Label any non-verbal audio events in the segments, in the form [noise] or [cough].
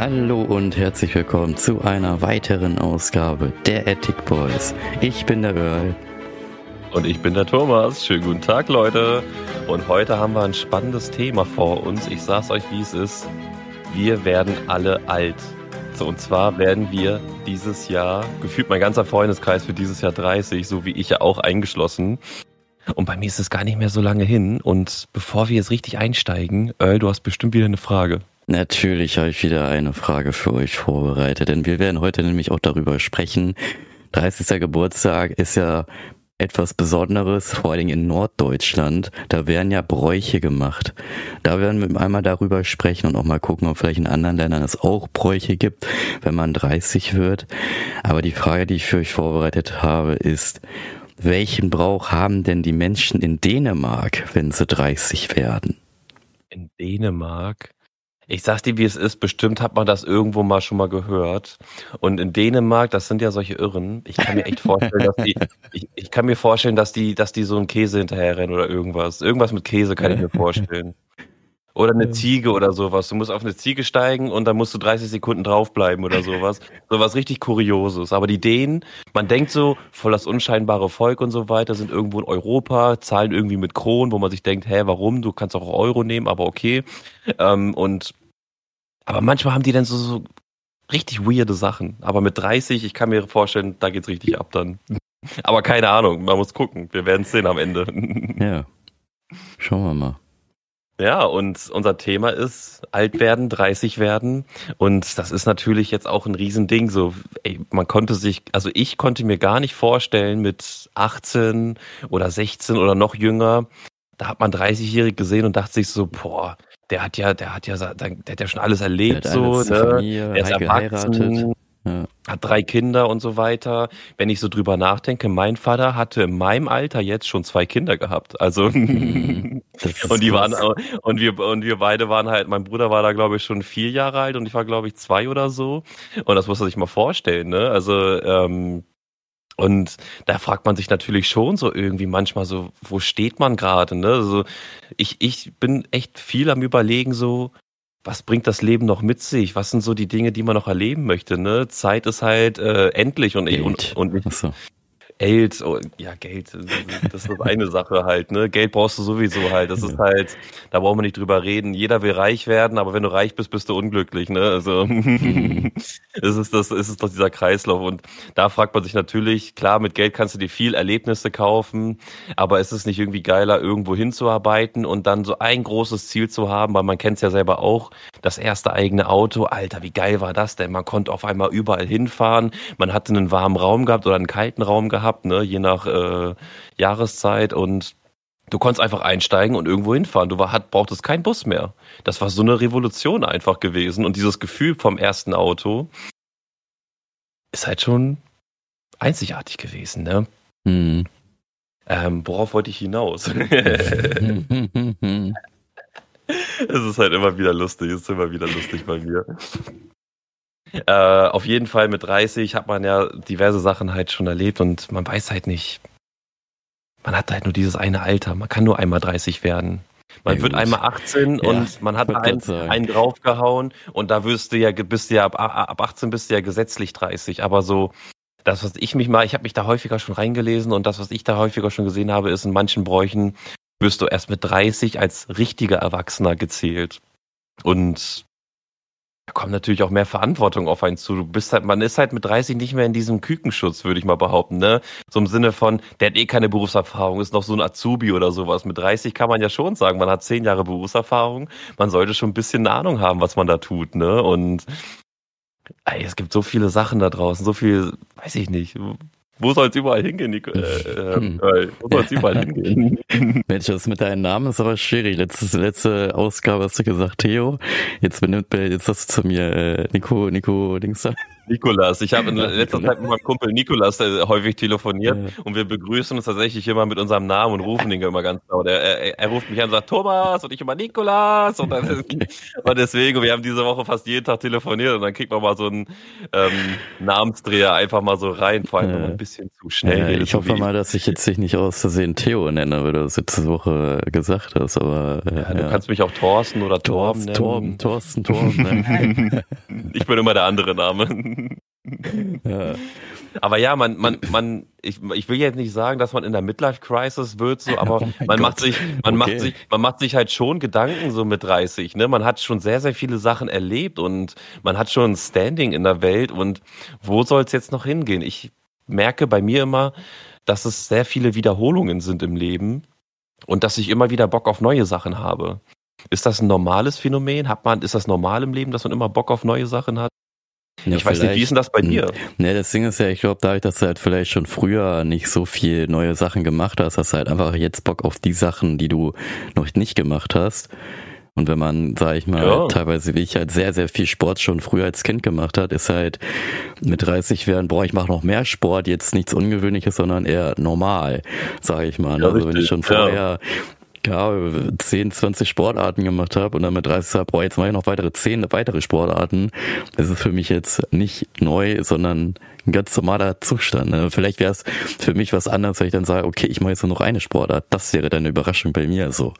Hallo und herzlich willkommen zu einer weiteren Ausgabe der Attic Boys. Ich bin der Earl. Und ich bin der Thomas. Schönen guten Tag, Leute. Und heute haben wir ein spannendes Thema vor uns. Ich sag's euch, wie es ist. Wir werden alle alt. So, und zwar werden wir dieses Jahr, gefühlt mein ganzer Freundeskreis für dieses Jahr 30, so wie ich ja auch eingeschlossen. Und bei mir ist es gar nicht mehr so lange hin. Und bevor wir jetzt richtig einsteigen, Earl, du hast bestimmt wieder eine Frage. Natürlich habe ich wieder eine Frage für euch vorbereitet, denn wir werden heute nämlich auch darüber sprechen. 30. Geburtstag ist ja etwas Besonderes, vor allen Dingen in Norddeutschland. Da werden ja Bräuche gemacht. Da werden wir einmal darüber sprechen und auch mal gucken, ob vielleicht in anderen Ländern es auch Bräuche gibt, wenn man 30 wird. Aber die Frage, die ich für euch vorbereitet habe, ist, welchen Brauch haben denn die Menschen in Dänemark, wenn sie 30 werden? In Dänemark? Ich sag's dir, wie es ist. Bestimmt hat man das irgendwo mal schon mal gehört. Und in Dänemark, das sind ja solche Irren. Ich kann mir echt vorstellen, dass die, [laughs] ich, ich kann mir vorstellen, dass die, dass die so einen Käse hinterherrennen oder irgendwas. Irgendwas mit Käse kann ich mir [laughs] vorstellen. Oder eine Ziege oder sowas. Du musst auf eine Ziege steigen und dann musst du 30 Sekunden draufbleiben oder sowas. [laughs] sowas richtig Kurioses. Aber die Dänen, man denkt so, voll das unscheinbare Volk und so weiter, sind irgendwo in Europa, zahlen irgendwie mit Kronen, wo man sich denkt, hä, warum? Du kannst auch Euro nehmen, aber okay. Ähm, und aber manchmal haben die dann so, so richtig weirde Sachen. Aber mit 30, ich kann mir vorstellen, da geht's richtig ab dann. [laughs] Aber keine Ahnung, man muss gucken. Wir werden es sehen am Ende. Ja. Schauen wir mal. Ja, und unser Thema ist alt werden, 30 werden. Und das ist natürlich jetzt auch ein Riesending. So, ey, man konnte sich, also ich konnte mir gar nicht vorstellen, mit 18 oder 16 oder noch jünger, da hat man 30-jährig gesehen und dachte sich so, boah, der hat ja, der hat ja, der hat ja schon alles erlebt, so, ne? Familie, Der ist erwachsen. Ja. hat drei Kinder und so weiter. Wenn ich so drüber nachdenke, mein Vater hatte in meinem Alter jetzt schon zwei Kinder gehabt. Also Mhm. [laughs] Und die waren krass. auch- und wir und wir beide waren halt. Mein Bruder war da glaube ich schon vier Jahre alt und ich war glaube ich zwei oder so. Und das muss man sich mal vorstellen, ne? Also ähm, und da fragt man sich natürlich schon so irgendwie manchmal so, wo steht man gerade, ne? Also ich, ich bin echt viel am überlegen so, was bringt das Leben noch mit sich? Was sind so die Dinge, die man noch erleben möchte, ne? Zeit ist halt äh, endlich und, ich- und, und ich, Achso. Geld, oh, ja Geld, das ist eine Sache halt, ne? Geld brauchst du sowieso halt. Das ist halt, da brauchen wir nicht drüber reden. Jeder will reich werden, aber wenn du reich bist, bist du unglücklich, ne? Also [laughs] es ist das, es ist doch dieser Kreislauf und da fragt man sich natürlich, klar, mit Geld kannst du dir viel Erlebnisse kaufen, aber ist es nicht irgendwie geiler, irgendwo hinzuarbeiten und dann so ein großes Ziel zu haben, weil man kennt es ja selber auch, das erste eigene Auto, Alter, wie geil war das denn? Man konnte auf einmal überall hinfahren, man hatte einen warmen Raum gehabt oder einen kalten Raum gehabt, ne, je nach äh, Jahreszeit und du konntest einfach einsteigen und irgendwo hinfahren. Du war, hat, brauchtest keinen Bus mehr. Das war so eine Revolution einfach gewesen und dieses Gefühl vom ersten Auto ist halt schon einzigartig gewesen, ne? Hm. Ähm, worauf wollte ich hinaus? [laughs] Es ist halt immer wieder lustig, es ist immer wieder lustig bei mir. Äh, auf jeden Fall mit 30 hat man ja diverse Sachen halt schon erlebt und man weiß halt nicht. Man hat halt nur dieses eine Alter. Man kann nur einmal 30 werden. Man Ja, wird gut. einmal 18 Ja, und man hat einen, einen draufgehauen und da wirst du ja, bist du ja ab, ab 18 bist du ja gesetzlich 30. Aber so, das, was ich mich mal, ich habe mich da häufiger schon reingelesen und das, was ich da häufiger schon gesehen habe, ist in manchen Bräuchen wirst du erst mit 30 als richtiger Erwachsener gezählt. Und da kommt natürlich auch mehr Verantwortung auf einen zu. Du bist halt, man ist halt mit 30 nicht mehr in diesem Kükenschutz, würde ich mal behaupten, ne? So im Sinne von, der hat eh keine Berufserfahrung, ist noch so ein Azubi oder sowas. Mit 30 kann man ja schon sagen, man hat zehn Jahre Berufserfahrung. Man sollte schon ein bisschen eine Ahnung haben, was man da tut, ne? Und ey, es gibt so viele Sachen da draußen, so viel, weiß ich nicht. Wo soll es überall hingehen, Nico? Äh, äh, äh, wo soll es überall [laughs] hingehen? Mensch, das mit deinem Namen ist aber schwierig. Letztes, letzte Ausgabe hast du gesagt Theo. Jetzt benimmt, jetzt sagst du zu mir äh, Nico, Nico Dings. Nikolas. Ich habe in letzter Zeit mit meinem Kumpel Nikolas äh, häufig telefoniert ja. und wir begrüßen uns tatsächlich immer mit unserem Namen und rufen ihn immer ganz laut. Er, er, er, ruft mich an und sagt Thomas und ich immer Nikolas und, dann, und deswegen, wir haben diese Woche fast jeden Tag telefoniert und dann kriegt man mal so einen ähm, Namensdreher einfach mal so rein, vor allem ja. ein bisschen zu schnell. Ja, ich hoffe mal, dass ich jetzt dich nicht aus Versehen Theo nenne, weil du das letzte Woche gesagt hast, aber ja, du kannst mich auch Thorsten oder Torben nennen. Torben, Thorsten, Torben. [laughs] Ne? ich bin immer der andere Name. [laughs] Ja. Aber ja, man, man, man, ich, ich will jetzt nicht sagen, dass man in der Midlife Crisis wird, so, aber oh man Gott. macht sich, man okay. macht sich, man macht sich halt schon Gedanken so mit 30, ne? Man hat schon sehr, sehr viele Sachen erlebt und man hat schon ein Standing in der Welt und wo soll es jetzt noch hingehen? Ich merke bei mir immer, dass es sehr viele Wiederholungen sind im Leben und dass ich immer wieder Bock auf neue Sachen habe. Ist das ein normales Phänomen? Hat man, ist das normal im Leben, dass man immer Bock auf neue Sachen hat? Ja, ich weiß nicht, wie ist denn das bei dir? Ne, das Ding ist ja, ich glaube, dadurch, dass du halt vielleicht schon früher nicht so viel neue Sachen gemacht hast, hast du halt einfach jetzt Bock auf die Sachen, die du noch nicht gemacht hast. Und wenn man, sag ich mal, ja. teilweise wie ich halt sehr, sehr viel Sport schon früher als Kind gemacht hat, ist halt mit 30 werden, boah, ich mache noch mehr Sport, jetzt nichts Ungewöhnliches, sondern eher normal, sag ich mal. Ja, also richtig. wenn ich schon vorher ja, 10, 20 Sportarten gemacht habe und dann mit 30 sage, boah, jetzt mache ich noch weitere 10 weitere Sportarten. Das ist für mich jetzt nicht neu, sondern ein ganz normaler Zustand. Ne? Vielleicht wäre es für mich was anderes, wenn ich dann sage, okay, ich mache jetzt nur noch eine Sportart. Das wäre dann eine Überraschung bei mir so.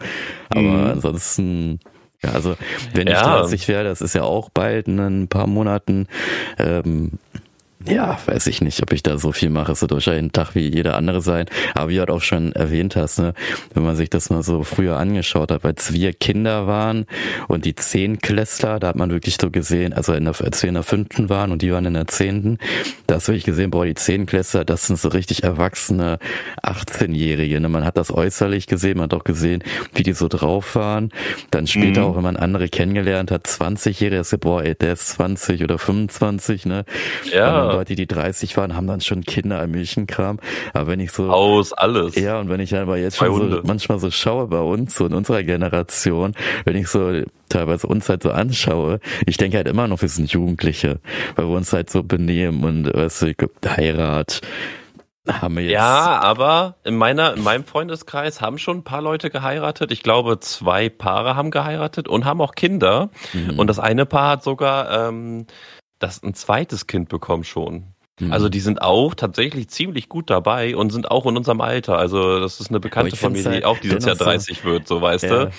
Aber mhm. ansonsten ja, also wenn ich ja. 30 wäre, das ist ja auch bald in ein paar Monaten, ähm, ja, weiß ich nicht, ob ich da so viel mache. Es wird wahrscheinlich ein Tag wie jeder andere sein. Aber wie du halt auch schon erwähnt hast, ne, wenn man sich das mal so früher angeschaut hat, als wir Kinder waren und die Zehnklässler, da hat man wirklich so gesehen, also in der, als wir in der fünften waren und die waren in der zehnten, da hast du wirklich gesehen, boah, die Zehnklässler, das sind so richtig erwachsene 18-Jährige. Ne? Man hat das äußerlich gesehen, man hat auch gesehen, wie die so drauf waren. Dann später mhm. auch, wenn man andere kennengelernt hat, 20-Jährige, boah, ey, der ist 20 oder 25, ne? Ja. Leute, die 30 waren, haben dann schon Kinder im Milchenkram. Aber wenn ich so. Aus alles. Ja, und wenn ich aber jetzt schon so, manchmal so schaue bei uns, so in unserer Generation, wenn ich so teilweise uns halt so anschaue, ich denke halt immer noch, wir sind Jugendliche, weil wir uns halt so benehmen und weißt du, Heirat, haben wir jetzt. Ja, aber in meiner, in meinem Freundeskreis haben schon ein paar Leute geheiratet. Ich glaube, zwei Paare haben geheiratet und haben auch Kinder. Mhm. Und das eine Paar hat sogar ähm, das ein zweites Kind bekommen schon. Mhm. Also die sind auch tatsächlich ziemlich gut dabei und sind auch in unserem Alter. Also das ist eine bekannte Familie, halt die auch dieses Jahr 30 so, wird, so weißt ja. du.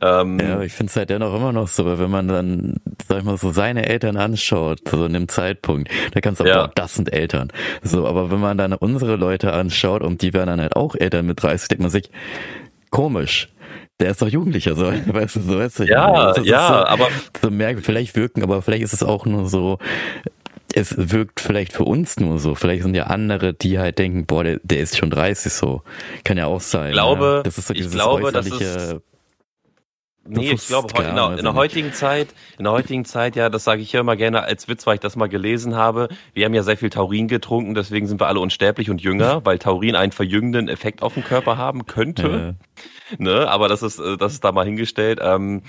Ähm, ja, aber ich finde es halt dennoch immer noch so, weil wenn man dann, sag ich mal, so seine Eltern anschaut, so in dem Zeitpunkt, da kannst du auch, ja. boah, das sind Eltern. So, aber wenn man dann unsere Leute anschaut und die werden dann halt auch Eltern mit 30, denkt man sich, komisch der ist doch Jugendlicher, so, [laughs] weißt du, so, weißt du. Ja, ja, so, aber. So merk, vielleicht wirken, aber vielleicht ist es auch nur so, es wirkt vielleicht für uns nur so. Vielleicht sind ja andere, die halt denken, boah, der, der ist schon 30 so. Kann ja auch sein. Ich glaube, ja. das ist so dieses ich glaube, das ist, Nee, ich glaube, in, der, in der heutigen Zeit, in der heutigen Zeit, ja, das sage ich ja immer gerne als Witz, weil ich das mal gelesen habe. Wir haben ja sehr viel Taurin getrunken, deswegen sind wir alle unsterblich und jünger, [laughs] weil Taurin einen verjüngenden Effekt auf den Körper haben könnte. Ja. Ne, aber das ist, äh, das ist da mal hingestellt. Ähm,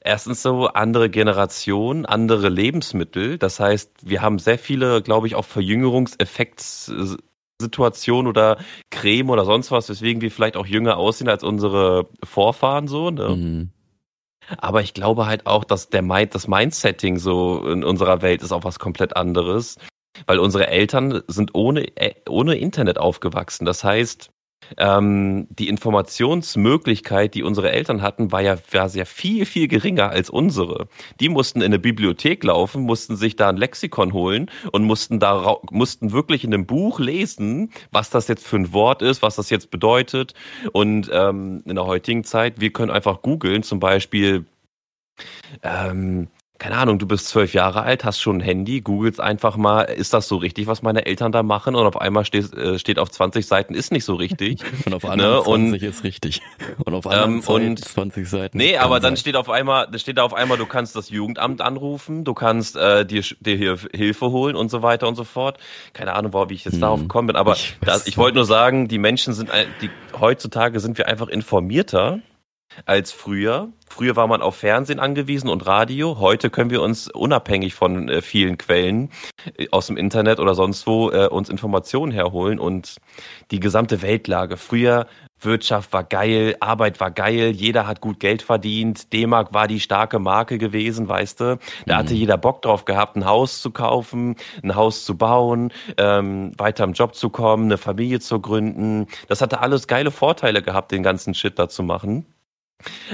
erstens so andere Generation, andere Lebensmittel. Das heißt, wir haben sehr viele, glaube ich, auch Verjüngungseffekts oder Creme oder sonst was, weswegen wir vielleicht auch jünger aussehen als unsere Vorfahren so. Ne? Mhm. Aber ich glaube halt auch, dass der Mind, das Mindsetting so in unserer Welt ist auch was komplett anderes, weil unsere Eltern sind ohne, äh, ohne Internet aufgewachsen. Das heißt, ähm, die Informationsmöglichkeit, die unsere Eltern hatten, war ja, war sehr viel, viel geringer als unsere. Die mussten in eine Bibliothek laufen, mussten sich da ein Lexikon holen und mussten da, mussten wirklich in einem Buch lesen, was das jetzt für ein Wort ist, was das jetzt bedeutet. Und ähm, in der heutigen Zeit, wir können einfach googeln, zum Beispiel, ähm, keine Ahnung, du bist zwölf Jahre alt, hast schon ein Handy, googelst einfach mal, ist das so richtig, was meine Eltern da machen? Und auf einmal steht, äh, steht auf 20 Seiten, ist nicht so richtig. [laughs] und auf anderen ne? 20 und, ist richtig. Und auf anderen ähm, und, 20 Seiten. Nee, aber dann sein. steht auf einmal, steht da auf einmal, du kannst das Jugendamt anrufen, du kannst äh, dir, dir hier Hilfe holen und so weiter und so fort. Keine Ahnung, wie ich jetzt hm. darauf gekommen bin, aber ich, das, ich wollte nur sagen, die Menschen sind, die heutzutage sind wir einfach informierter als früher. Früher war man auf Fernsehen angewiesen und Radio. Heute können wir uns unabhängig von äh, vielen Quellen äh, aus dem Internet oder sonst wo äh, uns Informationen herholen und die gesamte Weltlage. Früher Wirtschaft war geil, Arbeit war geil, jeder hat gut Geld verdient, D-Mark war die starke Marke gewesen, weißt du. Da mhm. hatte jeder Bock drauf gehabt, ein Haus zu kaufen, ein Haus zu bauen, ähm, weiter im Job zu kommen, eine Familie zu gründen. Das hatte alles geile Vorteile gehabt, den ganzen Shit da zu machen.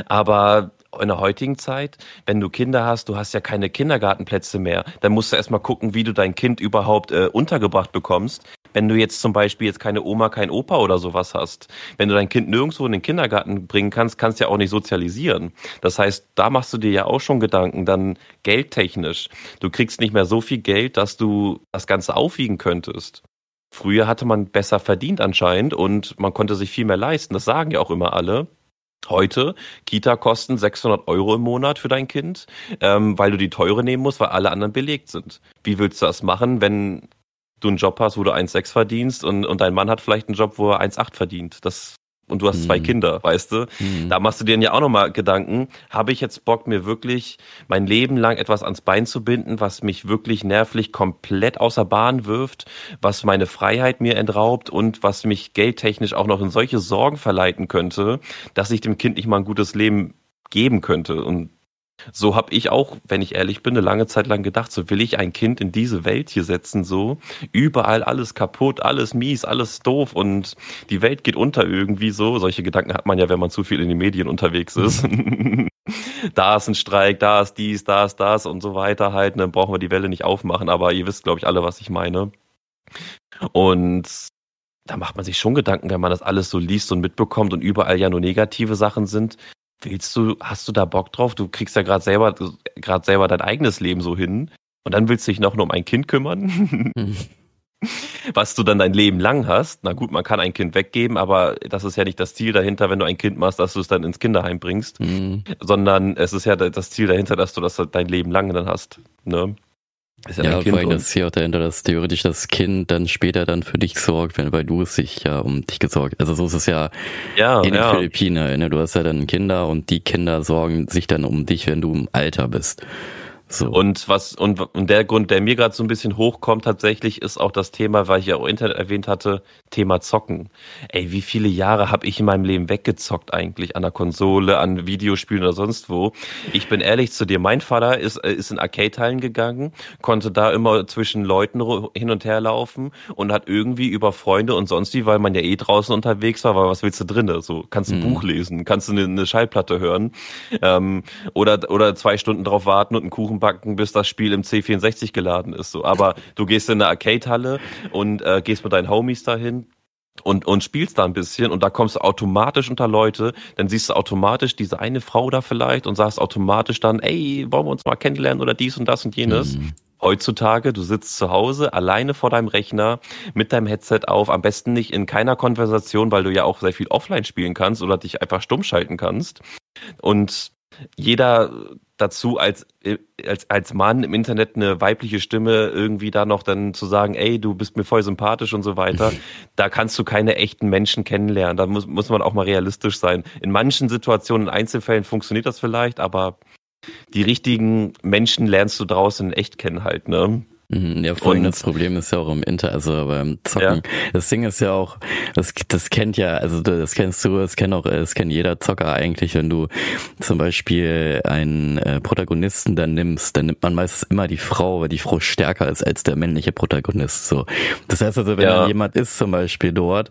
Aber in der heutigen Zeit, wenn du Kinder hast, du hast ja keine Kindergartenplätze mehr, dann musst du erstmal gucken, wie du dein Kind überhaupt äh, untergebracht bekommst. Wenn du jetzt zum Beispiel jetzt keine Oma, kein Opa oder sowas hast, wenn du dein Kind nirgendwo in den Kindergarten bringen kannst, kannst du ja auch nicht sozialisieren. Das heißt, da machst du dir ja auch schon Gedanken, dann geldtechnisch. Du kriegst nicht mehr so viel Geld, dass du das Ganze aufwiegen könntest. Früher hatte man besser verdient anscheinend und man konnte sich viel mehr leisten. Das sagen ja auch immer alle. Heute, Kita kosten 600 Euro im Monat für dein Kind, ähm, weil du die teure nehmen musst, weil alle anderen belegt sind. Wie willst du das machen, wenn du einen Job hast, wo du 1,6 verdienst und, und dein Mann hat vielleicht einen Job, wo er 1,8 verdient? Das und du hast zwei mhm. Kinder, weißt du? Mhm. Da machst du dir ja auch nochmal Gedanken, habe ich jetzt Bock, mir wirklich mein Leben lang etwas ans Bein zu binden, was mich wirklich nervlich komplett außer Bahn wirft, was meine Freiheit mir entraubt und was mich geldtechnisch auch noch in solche Sorgen verleiten könnte, dass ich dem Kind nicht mal ein gutes Leben geben könnte. Und so habe ich auch, wenn ich ehrlich bin, eine lange Zeit lang gedacht, so will ich ein Kind in diese Welt hier setzen, so überall alles kaputt, alles mies, alles doof und die Welt geht unter irgendwie so. Solche Gedanken hat man ja, wenn man zu viel in den Medien unterwegs ist. [laughs] da ist ein Streik, da ist dies, da ist das und so weiter halt. Dann ne, brauchen wir die Welle nicht aufmachen, aber ihr wisst, glaube ich, alle, was ich meine. Und da macht man sich schon Gedanken, wenn man das alles so liest und mitbekommt und überall ja nur negative Sachen sind. Willst du, hast du da Bock drauf? Du kriegst ja gerade selber, gerade selber dein eigenes Leben so hin. Und dann willst du dich noch nur um ein Kind kümmern? Hm. [laughs] Was du dann dein Leben lang hast. Na gut, man kann ein Kind weggeben, aber das ist ja nicht das Ziel dahinter, wenn du ein Kind machst, dass du es dann ins Kinderheim bringst. Mhm. Sondern es ist ja das Ziel dahinter, dass du das dein Leben lang dann hast. Ne? Ist ja, ja vor allem das hier auch dahinter, dass theoretisch das Kind dann später dann für dich sorgt, wenn, weil du es sich ja um dich gesorgt. Also so ist es ja, ja in den ja. Philippinen. Ne? Du hast ja dann Kinder und die Kinder sorgen sich dann um dich, wenn du im Alter bist. So. Und was und, und der Grund, der mir gerade so ein bisschen hochkommt tatsächlich, ist auch das Thema, weil ich ja auch Internet erwähnt hatte, Thema Zocken. Ey, wie viele Jahre habe ich in meinem Leben weggezockt eigentlich an der Konsole, an Videospielen oder sonst wo? Ich bin ehrlich zu dir, mein Vater ist äh, ist in Arcade-Hallen gegangen, konnte da immer zwischen Leuten hin und her laufen und hat irgendwie über Freunde und sonst wie, weil man ja eh draußen unterwegs war, weil was willst du drinne? So kannst du ein mhm. Buch lesen, kannst du eine, eine Schallplatte hören ähm, oder oder zwei Stunden drauf warten und einen Kuchen backen, bis das Spiel im C64 geladen ist. So, aber du gehst in eine Arcade-Halle und äh, gehst mit deinen Homies dahin und, und spielst da ein bisschen und da kommst du automatisch unter Leute, dann siehst du automatisch diese eine Frau da vielleicht und sagst automatisch dann, ey, wollen wir uns mal kennenlernen oder dies und das und jenes. Mhm. Heutzutage, du sitzt zu Hause alleine vor deinem Rechner mit deinem Headset auf, am besten nicht in keiner Konversation, weil du ja auch sehr viel offline spielen kannst oder dich einfach stumm schalten kannst. Und jeder dazu als, als, als Mann im Internet eine weibliche Stimme irgendwie da noch dann zu sagen, ey, du bist mir voll sympathisch und so weiter, [laughs] da kannst du keine echten Menschen kennenlernen. Da muss, muss man auch mal realistisch sein. In manchen Situationen, in Einzelfällen funktioniert das vielleicht, aber die richtigen Menschen lernst du draußen in echt kennen halt, ne? Mhm, ja, vor allem das Problem ist ja auch im Inter, also beim Zocken. Ja. Das Ding ist ja auch, das, das kennt ja, also das kennst du, das kennt auch, das kennt jeder Zocker eigentlich, wenn du zum Beispiel einen äh, Protagonisten dann nimmst, dann nimmt man meistens immer die Frau, weil die Frau stärker ist als der männliche Protagonist. So, das heißt also, wenn ja. dann jemand ist zum Beispiel dort,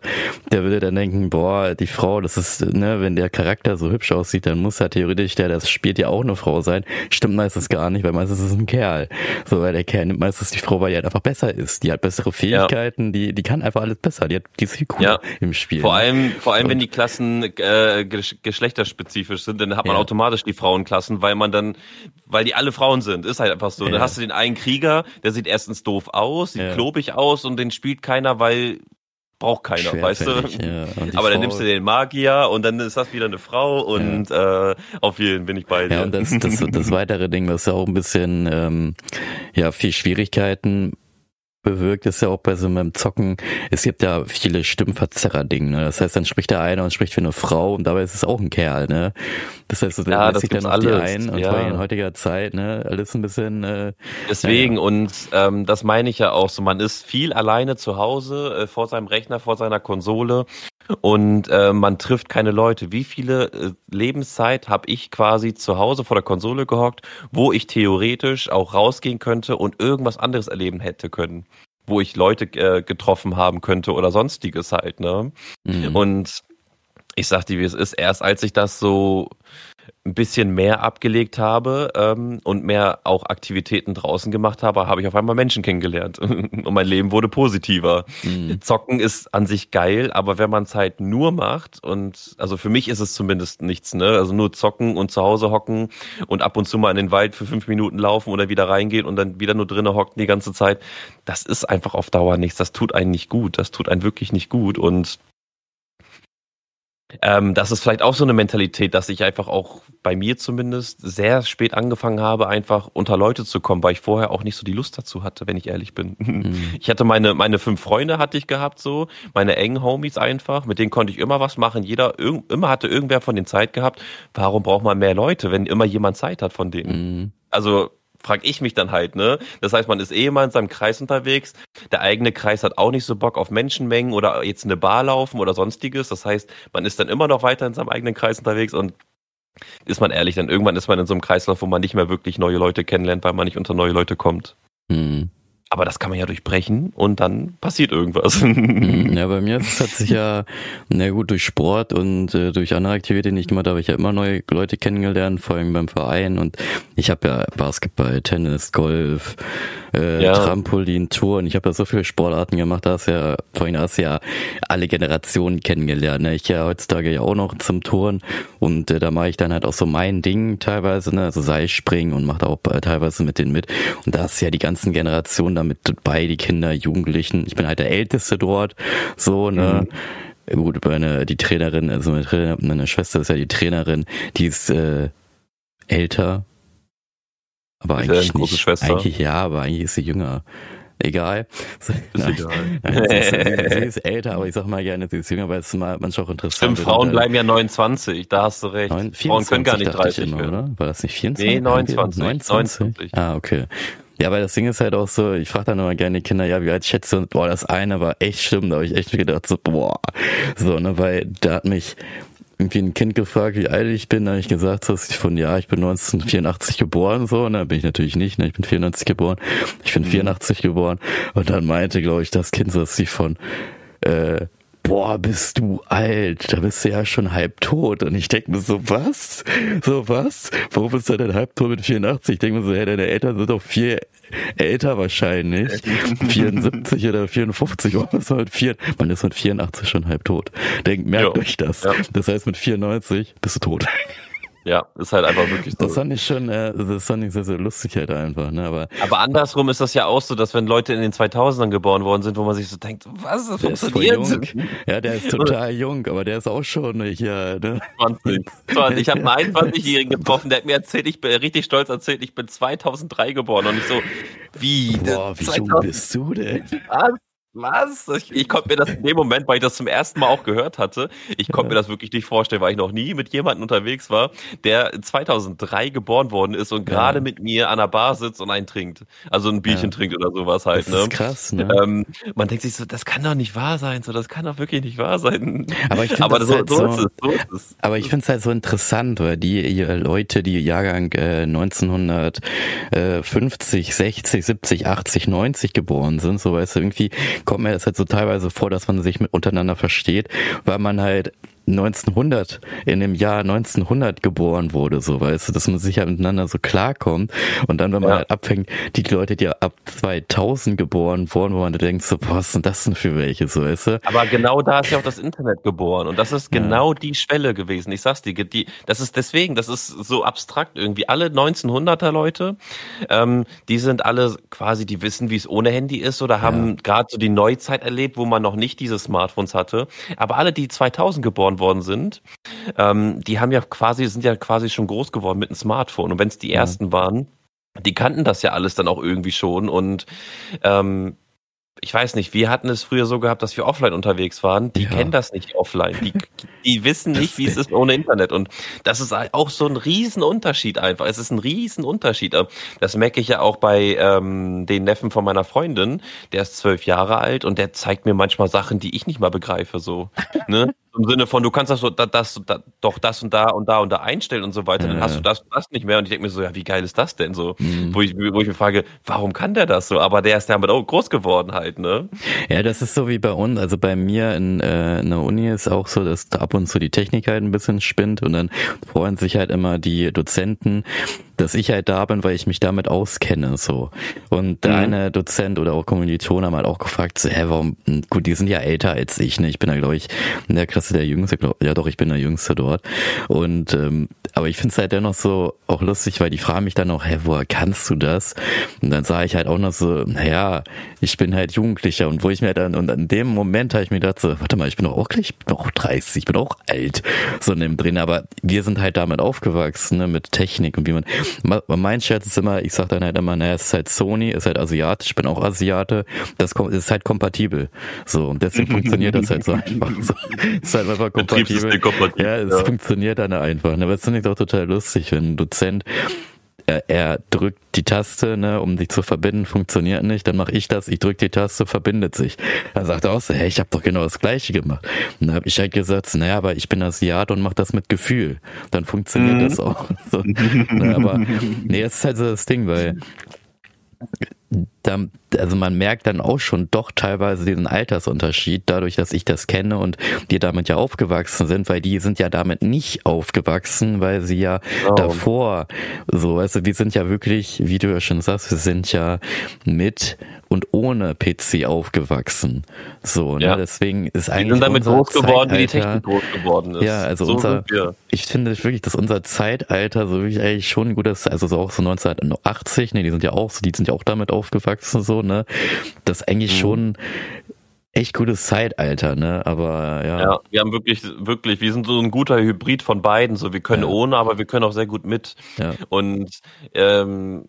der würde dann denken, boah, die Frau, das ist, ne, wenn der Charakter so hübsch aussieht, dann muss ja theoretisch der, das spielt ja auch eine Frau sein. Stimmt meistens gar nicht, weil meistens ist es ein Kerl. So, weil der Kerl nimmt meistens ist die Frau, halt einfach besser ist. Die hat bessere Fähigkeiten, ja. die, die kann einfach alles besser. Die, hat, die ist viel cooler ja. im Spiel. Vor allem, vor allem, wenn die Klassen äh, geschlechterspezifisch sind, dann hat man ja. automatisch die Frauenklassen, weil man dann, weil die alle Frauen sind. Ist halt einfach so. Dann hast du den einen Krieger, der sieht erstens doof aus, sieht klobig aus und den spielt keiner, weil braucht keiner, weißt du? Ja. Aber dann nimmst du den Magier und dann ist das wieder eine Frau und ja. äh, auf jeden bin ich bei dir. Ja, und das, das, das weitere Ding, das ist ja auch ein bisschen, ähm, ja, viel Schwierigkeiten bewirkt, ist ja auch bei so einem Zocken, es gibt ja viele Stimmverzerrer-Dinge, ne? Das heißt, dann spricht der eine und spricht für eine Frau und dabei ist es auch ein Kerl, ne? Das heißt, du ja, das sich dann auf alles. die ein und ja. vor allem in heutiger Zeit, ne? Alles ein bisschen äh, Deswegen, ja. und ähm, das meine ich ja auch so, man ist viel alleine zu Hause, äh, vor seinem Rechner, vor seiner Konsole und äh, man trifft keine Leute. Wie viele äh, Lebenszeit habe ich quasi zu Hause vor der Konsole gehockt, wo ich theoretisch auch rausgehen könnte und irgendwas anderes erleben hätte können, wo ich Leute äh, getroffen haben könnte oder sonstiges halt, ne? Mhm. Und ich sag dir, wie es ist, erst als ich das so ein bisschen mehr abgelegt habe ähm, und mehr auch Aktivitäten draußen gemacht habe, habe ich auf einmal Menschen kennengelernt [laughs] und mein Leben wurde positiver. Mhm. Zocken ist an sich geil, aber wenn man es halt nur macht und also für mich ist es zumindest nichts, ne? Also nur zocken und zu Hause hocken und ab und zu mal in den Wald für fünf Minuten laufen oder wieder reingehen und dann wieder nur drinnen hocken die ganze Zeit, das ist einfach auf Dauer nichts. Das tut einen nicht gut. Das tut einen wirklich nicht gut und ähm, das ist vielleicht auch so eine Mentalität, dass ich einfach auch bei mir zumindest sehr spät angefangen habe, einfach unter Leute zu kommen, weil ich vorher auch nicht so die Lust dazu hatte, wenn ich ehrlich bin. Mhm. [laughs] Ich hatte meine, meine fünf Freunde hatte ich gehabt, so, meine engen Homies einfach, mit denen konnte ich immer was machen. Jeder, immer hatte irgendwer von denen Zeit gehabt. Warum braucht man mehr Leute, wenn immer jemand Zeit hat von denen? Mhm. Also frag ich mich dann halt, ne? Das heißt, man ist eh immer in seinem Kreis unterwegs. Der eigene Kreis hat auch nicht so Bock auf Menschenmengen oder jetzt eine Bar laufen oder sonstiges. Das heißt, man ist dann immer noch weiter in seinem eigenen Kreis unterwegs und ist man ehrlich, dann irgendwann ist man in so einem Kreislauf, wo man nicht mehr wirklich neue Leute kennenlernt, weil man nicht unter neue Leute kommt. Mhm. Aber das kann man ja durchbrechen und dann passiert irgendwas. Mhm. Ja, bei mir [laughs] hat sich ja, na gut, durch Sport und äh, durch andere Aktivitäten, die ich gemacht habe, ich ja immer neue Leute kennengelernt, vor allem beim Verein. Und ich habe ja Basketball, Tennis, Golf, äh, ja. Trampolin, Touren. Ich habe ja so viele Sportarten gemacht, da hast ja, vorhin hast du ja alle Generationen kennengelernt. Ne? Ich ja heutzutage ja auch noch zum Touren und äh, da mache ich dann halt auch so mein Ding teilweise, ne? also Seilspringen und mache auch äh, teilweise mit denen mit. Und da hast du ja die ganzen Generationen damit bei, die Kinder, Jugendlichen. Ich bin halt der Älteste dort, so, ne. Mhm. Gut, meine, die Trainerin, also meine, Trainer, meine Schwester ist ja die Trainerin, die ist äh, älter, aber ist eigentlich nicht. Schwester? Eigentlich ja, aber eigentlich ist sie jünger. Egal. Ist [laughs] Nein. egal. Nein, sie, ist, [laughs] sie, ist, älter, aber ich sag mal gerne, sie ist jünger, weil es mal manchmal auch interessant Stimmt, Frauen bleiben ja 29, da hast du recht. 9, 24, Frauen können gar nicht 30 immer, werden. oder? War das nicht 24? Nee, 29. 29. 29. Ah, okay. Ja, weil das Ding ist halt auch so, ich frage dann immer gerne die Kinder, ja, wie alt schätzt du? Boah, das eine war echt schlimm, da habe ich echt gedacht, so, boah. So, ne, weil da hat mich irgendwie ein Kind gefragt, wie alt ich bin, da habe ich gesagt, dass ich von, ja, ich bin 1984 geboren, so, ne, bin ich natürlich nicht, ne, ich bin 94 geboren, ich bin 84 mhm. geboren, und dann meinte, glaube ich, das Kind, dass sie von, äh, boah, bist du alt, da bist du ja schon halb tot. Und ich denke mir so, was? So was? Warum bist du denn halb tot mit 84? Ich denke mir so, hey, deine Eltern sind doch viel älter wahrscheinlich. 74 oder 54 oder was mit 4, man ist mit 84 schon halb tot. Denkt, merkt jo. euch das. Ja. Das heißt, mit 94 bist du tot. Ja, ist halt einfach wirklich so. Das fand ich schon, äh, das fand ich sehr, sehr lustig halt einfach, ne, aber. Aber andersrum ist das ja auch so, dass wenn Leute in den 2000ern geboren worden sind, wo man sich so denkt, was, das der funktioniert? Ja, der ist total jung, aber der ist auch schon hier, ne? 20. 20. Ich habe einen [laughs] 21-Jährigen getroffen, der hat mir erzählt, ich bin richtig stolz erzählt, ich bin 2003 geboren und ich so, wie? Boah, wie 2000? jung bist du denn? Was? Was? Ich, ich konnte mir das in dem Moment, weil ich das zum ersten Mal auch gehört hatte, ich konnte mir das wirklich nicht vorstellen, weil ich noch nie mit jemandem unterwegs war, der 2003 geboren worden ist und gerade ja. mit mir an der Bar sitzt und einen trinkt. Also ein Bierchen ja. trinkt oder sowas halt. Das ne? ist krass, ne? Ähm, man denkt sich so, das kann doch nicht wahr sein, so, das kann doch wirklich nicht wahr sein. Aber ich finde so, halt so, so, es, so ist es. Aber ich finde es halt so interessant, weil die Leute, die Jahrgang äh, 1950, 60, 70, 80, 90 geboren sind, so weißt du, irgendwie kommt mir das halt so teilweise vor, dass man sich mit untereinander versteht, weil man halt 1900, in dem Jahr 1900 geboren wurde, so weißt du, dass man sich ja miteinander so klarkommt und dann, wenn man ja. halt abfängt, die Leute, die ab 2000 geboren wurden, wo man da denkt, so, was sind das denn für welche, so weißt du? Aber genau da ist ja auch das Internet geboren und das ist genau ja. die Schwelle gewesen, ich sag's dir, die, das ist deswegen, das ist so abstrakt irgendwie, alle 1900er Leute, ähm, die sind alle quasi, die wissen, wie es ohne Handy ist oder haben ja. gerade so die Neuzeit erlebt, wo man noch nicht diese Smartphones hatte, aber alle, die 2000 geboren worden sind, ähm, die haben ja quasi, sind ja quasi schon groß geworden mit einem Smartphone. Und wenn es die ersten waren, die kannten das ja alles dann auch irgendwie schon und ähm, ich weiß nicht, wir hatten es früher so gehabt, dass wir offline unterwegs waren. Die ja. kennen das nicht offline. Die, [laughs] die wissen nicht, wie es ist ohne Internet. Und das ist auch so ein Riesenunterschied einfach. Es ist ein Riesenunterschied. Das merke ich ja auch bei ähm, den Neffen von meiner Freundin. Der ist zwölf Jahre alt und der zeigt mir manchmal Sachen, die ich nicht mal begreife. So, ne? [laughs] Im Sinne von, du kannst das so, das, das, das, doch das und da und da und da einstellen und so weiter. Dann hast du das und das nicht mehr. Und ich denke mir so, ja, wie geil ist das denn so? Mhm. Wo, ich, wo ich mir frage, warum kann der das so? Aber der ist damit auch groß geworden halt, ne? Ja, das ist so wie bei uns. Also bei mir in, äh, in der Uni ist auch so, dass ab und zu die Technik halt ein bisschen spinnt und dann freuen sich halt immer die Dozenten, dass ich halt da bin, weil ich mich damit auskenne, so. Und der mhm. eine Dozent oder auch Kommilitonen haben halt auch gefragt, so, hä, warum, gut, die sind ja älter als ich, ne? Ich bin da, glaube ich, in der Klasse der Jüngste, glaub, ja doch, ich bin der Jüngste dort. Und, ähm, aber ich finde es halt dennoch so auch lustig, weil die fragen mich dann auch, hä, woher kannst du das? Und dann sage ich halt auch noch so, naja, ich bin halt Jugendlicher und wo ich mir dann, und in dem Moment habe ich mir gedacht so, warte mal, ich bin doch auch gleich, ich bin auch 30, ich bin auch alt, so in dem drin, aber wir sind halt damit aufgewachsen, ne, mit Technik und wie man, mein Scherz ist immer, ich sag dann halt immer, naja, es ist halt Sony, ist halt asiatisch, ich bin auch Asiate, das ist halt kompatibel. So, und deswegen funktioniert das halt so [laughs] einfach. So, ist halt einfach kompatibel. kompatibel. Ja, es ja. funktioniert dann einfach. Aber es finde doch total lustig, wenn ein Dozent er, er drückt die Taste, ne, um sich zu verbinden, funktioniert nicht, dann mache ich das, ich drücke die Taste, verbindet sich. Dann sagt er auch so, hey, ich habe doch genau das gleiche gemacht. Und dann habe ich halt gesagt, naja, aber ich bin Asiat und mache das mit Gefühl. Dann funktioniert mhm. das auch. [laughs] So, ne, aber nee, das ist halt so das Ding, weil da, also man merkt dann auch schon doch teilweise diesen Altersunterschied, dadurch, dass ich das kenne und die damit ja aufgewachsen sind, weil die sind ja damit nicht aufgewachsen, weil sie ja oh. davor so, also wir sind ja wirklich, wie du ja schon sagst, wir sind ja mit und ohne PC aufgewachsen. So, ne? ja. deswegen ist eigentlich. Wir sind damit groß geworden, wie die Technik groß geworden ist. Ja, also so unser, ich finde wirklich, dass unser Zeitalter so wirklich eigentlich schon ein gutes, also so auch so 1980, ne, die sind ja auch so, die sind ja auch damit aufgewachsen, so, ne, das ist eigentlich mhm. schon echt gutes Zeitalter, ne? Aber ja. Ja, wir haben wirklich, wirklich, wir sind so ein guter Hybrid von beiden. So, wir können ja. ohne, aber wir können auch sehr gut mit. Ja. Und ähm,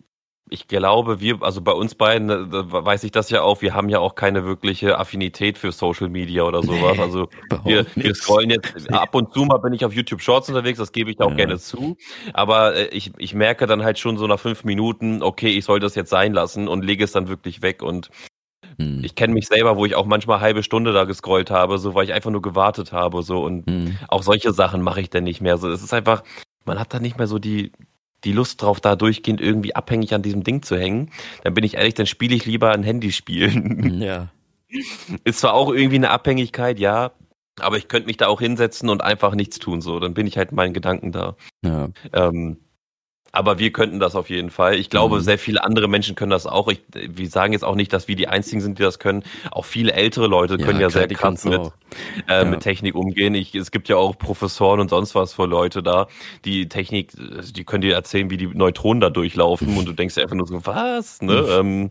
ich glaube, wir, also bei uns beiden, äh, weiß ich das ja auch, wir haben ja auch keine wirkliche Affinität für Social Media oder sowas. Nee, also wir, wir scrollen jetzt, [laughs] ab und zu mal bin ich auf YouTube Shorts unterwegs, das gebe ich da auch ja. gerne zu. Aber äh, ich, ich merke dann halt schon so nach fünf Minuten, okay, ich soll das jetzt sein lassen und lege es dann wirklich weg. Und hm. ich kenne mich selber, wo ich auch manchmal halbe Stunde da gescrollt habe, so weil ich einfach nur gewartet habe. so Und hm. auch solche Sachen mache ich dann nicht mehr. So, es ist einfach, man hat da nicht mehr so die, die Lust drauf, da durchgehend irgendwie abhängig an diesem Ding zu hängen, dann bin ich ehrlich, dann spiele ich lieber ein Handyspiel. [laughs] Ja. Ist zwar auch irgendwie eine Abhängigkeit, ja, aber ich könnte mich da auch hinsetzen und einfach nichts tun, so. Dann bin ich halt meinen Gedanken da. Ja. Ähm, aber wir könnten das auf jeden Fall. Ich glaube, mhm. sehr viele andere Menschen können das auch. Ich, wir sagen jetzt auch nicht, dass wir die Einzigen sind, die das können. Auch viele ältere Leute können ja, klar, sehr krass mit, äh, ja. mit Technik umgehen. Ich, es gibt ja auch Professoren und sonst was für Leute da, die Technik, die können dir erzählen, wie die Neutronen da durchlaufen und du denkst einfach nur so, was? Ne? ähm,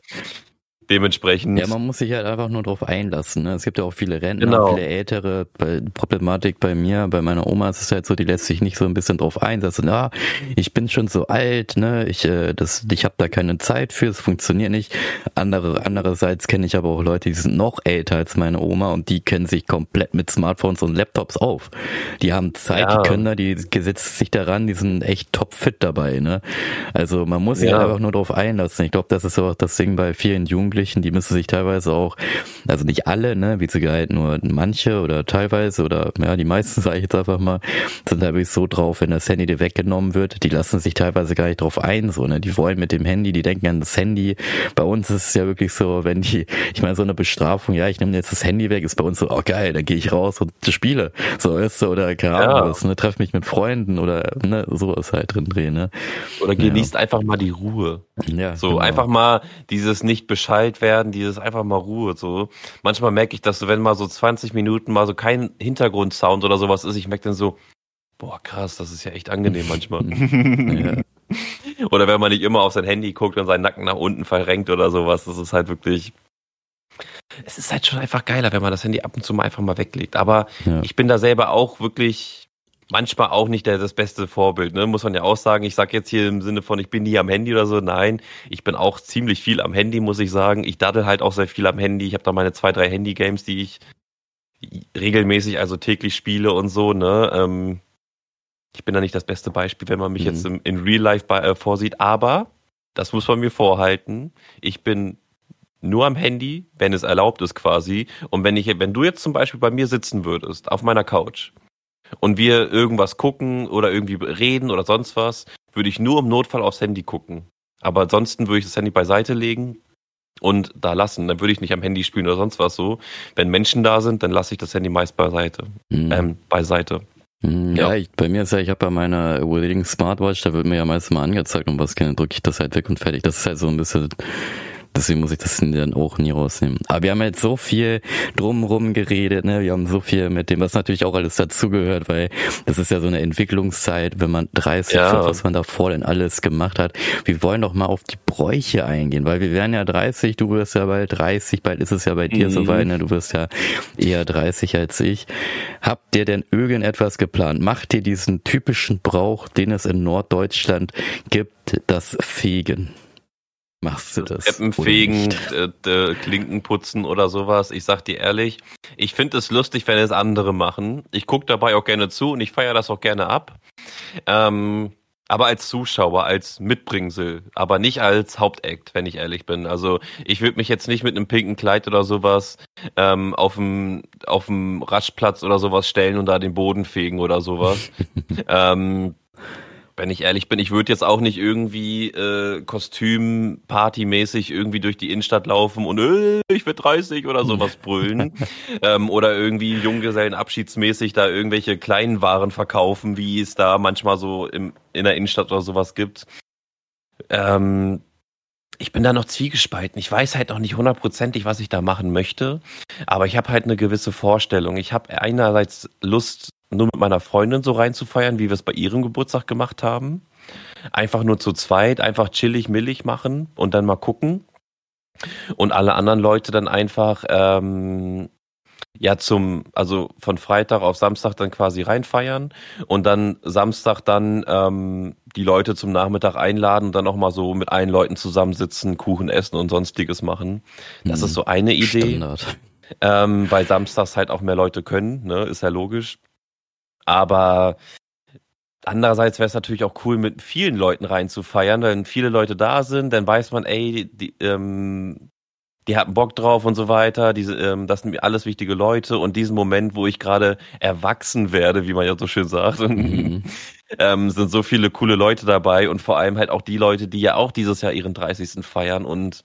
Dementsprechend. Ja, man muss sich halt einfach nur drauf einlassen. Ne? Es gibt ja auch viele Rentner, genau. viele ältere. Bei, Problematik bei mir, bei meiner Oma ist es halt so, die lässt sich nicht so ein bisschen drauf einlassen. Ah, ich bin schon so alt, ne? Ich, äh, das, ich habe da keine Zeit für, es funktioniert nicht. Andere, andererseits kenne ich aber auch Leute, die sind noch älter als meine Oma und die kennen sich komplett mit Smartphones und Laptops auf. Die haben Zeit, ja. die können da, die setzen sich daran, die sind echt topfit dabei, ne? Also man muss sich ja. einfach nur drauf einlassen. Ich glaube, das ist auch das Ding bei vielen Jugendlichen Jugendlichen, die müssen sich teilweise auch, also nicht alle, ne, wie zu gehalten, nur manche oder teilweise oder ja, die meisten, [laughs] sage ich jetzt einfach mal, sind da wirklich so drauf, wenn das Handy dir weggenommen wird, die lassen sich teilweise gar nicht drauf ein, so, ne, die wollen mit dem Handy, die denken an das Handy. Bei uns ist es ja wirklich so, wenn die, ich meine, so eine Bestrafung, ja, ich nehme jetzt das Handy weg, ist bei uns so, oh geil, dann gehe ich raus und spiele, so ist so, oder keine Ahnung, ja. was, ne, treff mich mit Freunden oder, ne, sowas halt drin drehen, ne. Oder genießt ja. einfach mal die Ruhe. Ja. So, genau. einfach mal dieses nicht Bescheid werden, dieses einfach mal Ruhe. So manchmal merke ich, dass wenn mal so 20 Minuten mal so kein Hintergrundsound oder sowas ist, ich merke dann so, boah krass, das ist ja echt angenehm [laughs] manchmal. ja. [laughs] Oder wenn man nicht immer auf sein Handy guckt und seinen Nacken nach unten verrenkt oder sowas, das ist halt wirklich. Es ist halt schon einfach geiler, wenn man das Handy ab und zu mal einfach mal weglegt. Aber ja. ich bin da selber auch wirklich manchmal auch nicht der, das beste Vorbild, ne? muss man ja auch sagen. Ich sage jetzt hier im Sinne von, ich bin nie am Handy oder so. Nein, ich bin auch ziemlich viel am Handy, muss ich sagen. Ich daddel halt auch sehr viel am Handy. Ich habe da meine zwei, drei Handy-Games, die ich regelmäßig, also täglich spiele und so. Ne? Ähm, ich bin da nicht das beste Beispiel, wenn man mich mhm. jetzt im, in Real Life bei, äh, vorsieht, aber das muss man mir vorhalten. Ich bin nur am Handy, wenn es erlaubt ist quasi. Und wenn ich, wenn du jetzt zum Beispiel bei mir sitzen würdest, auf meiner Couch, und wir irgendwas gucken oder irgendwie reden oder sonst was, würde ich nur im Notfall aufs Handy gucken. Aber ansonsten würde ich das Handy beiseite legen und da lassen. Dann würde ich nicht am Handy spielen oder sonst was so. Wenn Menschen da sind, dann lasse ich das Handy meist beiseite. Mhm. Ähm, beiseite. Mhm, ja, ja ich, bei mir ist ja, ich habe bei meiner Wedding Smartwatch, da wird mir ja meistens mal angezeigt, um was gerne drücke ich das halt weg und fertig. Das ist halt so ein bisschen Deswegen muss ich das dann auch nie rausnehmen. Aber wir haben jetzt so viel drumrum geredet, ne? Wir haben so viel mit dem, was natürlich auch alles dazugehört, weil das ist ja so eine Entwicklungszeit, wenn man 30 ja. was man davor denn alles gemacht hat. Wir wollen doch mal auf die Bräuche eingehen, weil wir werden ja 30, du wirst ja bald 30, bald ist es ja bei dir mhm. soweit, ne? Du wirst ja eher 30 als ich. Habt ihr denn irgendetwas geplant? Macht ihr diesen typischen Brauch, den es in Norddeutschland gibt, das Fegen? Machst du das? Treppenfegen, äh, Klinken putzen oder sowas. Ich sag dir ehrlich, ich finde es lustig, wenn es andere machen. Ich gucke dabei auch gerne zu und ich feiere das auch gerne ab. Ähm, aber als Zuschauer, als Mitbringsel, aber nicht als Hauptakt, wenn ich ehrlich bin. Also ich würde mich jetzt nicht mit einem pinken Kleid oder sowas ähm, auf dem auf dem Raschplatz oder sowas stellen und da den Boden fegen oder sowas. [laughs] ähm, wenn ich ehrlich bin, ich würde jetzt auch nicht irgendwie äh, Kostüm partymäßig irgendwie durch die Innenstadt laufen und äh, ich werde 30 oder sowas [laughs] brüllen ähm, oder irgendwie Junggesellenabschiedsmäßig da irgendwelche kleinen Waren verkaufen, wie es da manchmal so im, in der Innenstadt oder sowas gibt. Ähm, ich bin da noch zwiegespalten. Ich weiß halt noch nicht hundertprozentig, was ich da machen möchte, aber ich habe halt eine gewisse Vorstellung. Ich habe einerseits Lust, nur mit meiner Freundin so reinzufeiern, wie wir es bei ihrem Geburtstag gemacht haben. Einfach nur zu zweit, einfach chillig, millig machen und dann mal gucken. Und alle anderen Leute dann einfach ähm, ja zum, also von Freitag auf Samstag dann quasi reinfeiern und dann Samstag dann ähm, die Leute zum Nachmittag einladen und dann auch mal so mit allen Leuten zusammensitzen, Kuchen essen und sonstiges machen. Das mhm. ist so eine Idee. Standard. Ähm, weil samstags halt auch mehr Leute können, ne, ist ja logisch. Aber andererseits wäre es natürlich auch cool, mit vielen Leuten reinzufeiern, wenn viele Leute da sind, dann weiß man, ey, die, ähm, die hatten Bock drauf und so weiter. Diese, ähm, das sind alles wichtige Leute und diesen Moment, wo ich gerade erwachsen werde, wie man ja so schön sagt, mhm. [laughs] ähm, sind so viele coole Leute dabei und vor allem halt auch die Leute, die ja auch dieses Jahr ihren 30. feiern und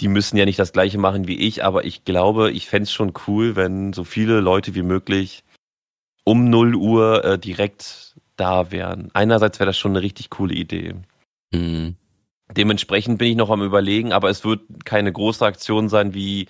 die müssen ja nicht das gleiche machen wie ich, aber ich glaube, ich fände schon cool, wenn so viele Leute wie möglich um 0 Uhr äh, direkt da wären. Einerseits wäre das schon eine richtig coole Idee. Mhm. Dementsprechend bin ich noch am überlegen, aber es wird keine große Aktion sein wie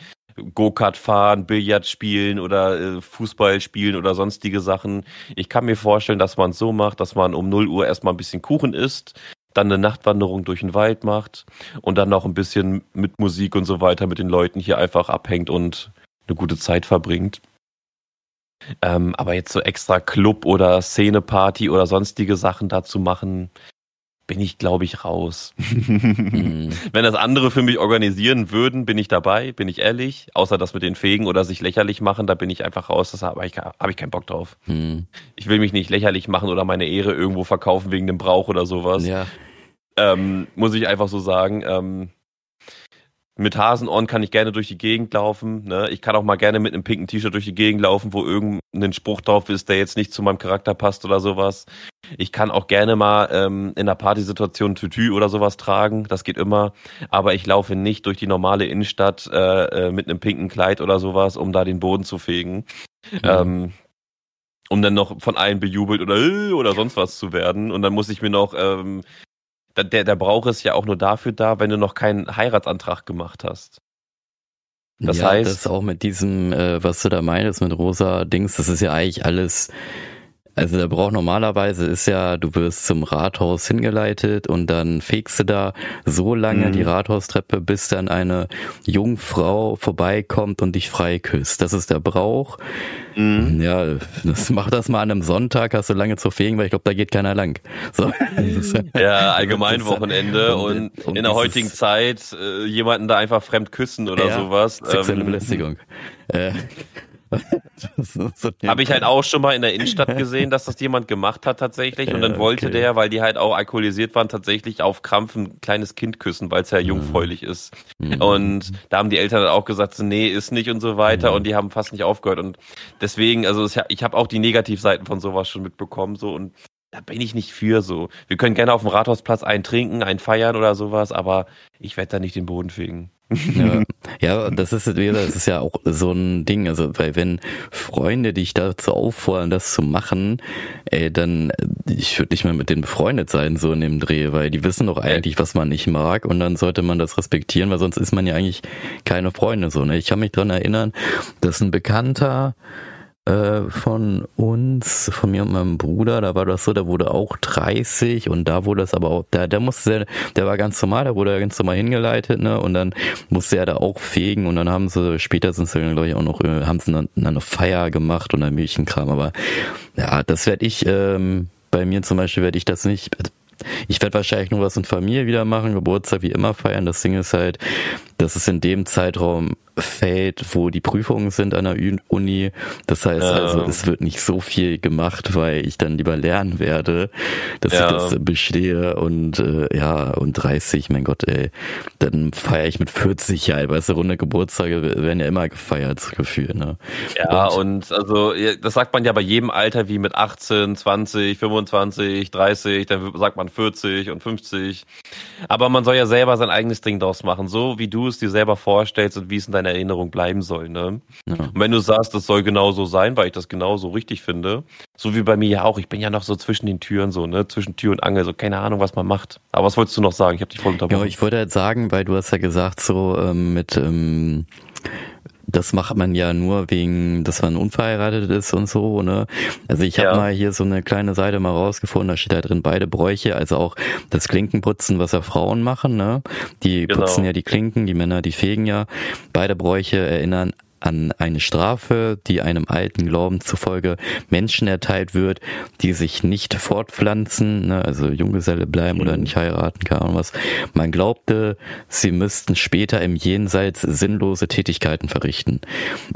Go-Kart fahren, Billard spielen oder äh, Fußball spielen oder sonstige Sachen. Ich kann mir vorstellen, dass man es so macht, dass man um 0 Uhr erstmal ein bisschen Kuchen isst, dann eine Nachtwanderung durch den Wald macht und dann noch ein bisschen mit Musik und so weiter mit den Leuten hier einfach abhängt und eine gute Zeit verbringt. Ähm, aber jetzt so extra Club oder Szeneparty oder sonstige Sachen dazu machen, bin ich, glaube ich, raus. [laughs] mhm. Wenn das andere für mich organisieren würden, bin ich dabei, bin ich ehrlich. Außer das mit den Fegen oder sich lächerlich machen, da bin ich einfach raus. Das habe ich, hab ich keinen Bock drauf. Mhm. Ich will mich nicht lächerlich machen oder meine Ehre irgendwo verkaufen wegen dem Brauch oder sowas. Ja. Ähm, muss ich einfach so sagen. Ähm, mit Hasenohren kann ich gerne durch die Gegend laufen. Ne? Ich kann auch mal gerne mit einem pinken T-Shirt durch die Gegend laufen, wo irgendein Spruch drauf ist, der jetzt nicht zu meinem Charakter passt oder sowas. Ich kann auch gerne mal ähm, in einer Partysituation Tütü oder sowas tragen. Das geht immer. Aber ich laufe nicht durch die normale Innenstadt äh, äh, mit einem pinken Kleid oder sowas, um da den Boden zu fegen. Mhm. Ähm, um dann noch von allen bejubelt oder äh, oder sonst was zu werden. Und dann muss ich mir noch ähm, der, der Brauch ist ja auch nur dafür da, wenn du noch keinen Heiratsantrag gemacht hast. Das ja, heißt. Das auch mit diesem, äh, was du da meinst, mit rosa Dings, das ist ja eigentlich alles Also der Brauch normalerweise ist ja, du wirst zum Rathaus hingeleitet und dann fegst du da so lange mhm. die Rathaustreppe, bis dann eine Jungfrau vorbeikommt und dich frei küsst. Das ist der Brauch. Mhm. Ja, das mach das mal an einem Sonntag, hast du lange zu fegen, weil ich glaube, da geht keiner lang. So. [laughs] Ja, allgemein Wochenende und, und, in der heutigen Zeit äh, jemanden da einfach fremd küssen oder ja, sowas. Sexuelle ähm, Belästigung. Äh, [laughs] so, Habe ich halt auch schon mal in der Innenstadt gesehen, dass das jemand gemacht hat tatsächlich. Und [laughs] dann wollte okay. der, weil die halt auch alkoholisiert waren, tatsächlich auf Krampf ein kleines Kind küssen, weil es ja mhm. jungfräulich mhm. ist. Und da haben die Eltern dann auch gesagt, so, nee, ist nicht und so weiter. Mhm. Und die haben fast nicht aufgehört. Und deswegen, also ich habe auch die Negativseiten von sowas schon mitbekommen. So und da bin ich nicht für so. Wir können gerne auf dem Rathausplatz einen trinken, einen feiern oder sowas, aber ich werde da nicht den Boden fegen. Ja, [laughs] ja, das ist das ist ja auch so ein Ding, also weil wenn Freunde dich dazu auffordern, das zu machen, ey, dann ich würde nicht mehr mit denen befreundet sein so in dem Dreh, weil die wissen doch eigentlich, was man nicht mag und dann sollte man das respektieren, weil sonst ist man ja eigentlich keine Freunde so. Ne? Ich kann mich dran erinnern, dass ein Bekannter äh, von uns, von mir und meinem Bruder, da war das so, der wurde auch 30 und da wurde es aber auch, der, der musste, der war ganz normal, der wurde ganz normal hingeleitet, ne, und dann musste er da auch fegen und dann haben sie, später sind sie, glaube ich, auch noch, äh, haben sie dann eine Feier gemacht und ein Milchenkram, aber ja, das werde ich, ähm, bei mir zum Beispiel werde ich das nicht, ich werde wahrscheinlich nur was in Familie wieder machen, Geburtstag wie immer feiern. Das Ding ist halt, dass es in dem Zeitraum fällt, wo die Prüfungen sind an der Uni. Das heißt ja. also, es wird nicht so viel gemacht, weil ich dann lieber lernen werde, dass ja. ich das bestehe und äh, ja, und 30, mein Gott, ey, dann feiere ich mit 40 Jahren, weißt du, runde Geburtstage werden ja immer gefeiert, das Gefühl, ne? Ja, und, und also, das sagt man ja bei jedem Alter wie mit 18, 20, 25, 30, dann sagt man 40 und 50. Aber man soll ja selber sein eigenes Ding draus machen, so wie du es dir selber vorstellst und wie es in deinem in Erinnerung bleiben soll. Ne? Ja. Und wenn du sagst, das soll genau so sein, weil ich das genauso richtig finde, so wie bei mir ja auch, ich bin ja noch so zwischen den Türen so, ne, zwischen Tür und Angel, so keine Ahnung, was man macht. Aber was wolltest du noch sagen? Ich habe dich voll unterbrochen. Ja, ich wollte halt sagen, weil du hast ja gesagt, so ähm, mit ähm, das macht man ja nur wegen, dass man unverheiratet ist und so, ne? Also ich habe ja. mal hier so eine kleine Seite mal rausgefunden, da steht da drin beide Bräuche, also auch das Klinkenputzen, was ja Frauen machen, ne? Die genau. putzen ja die Klinken, die Männer, die fegen ja. Beide Bräuche erinnern an eine Strafe, die einem alten Glauben zufolge Menschen erteilt wird, die sich nicht fortpflanzen, ne, also Junggeselle bleiben oder mhm. nicht heiraten, keine Ahnung was. Man glaubte, sie müssten später im Jenseits sinnlose Tätigkeiten verrichten.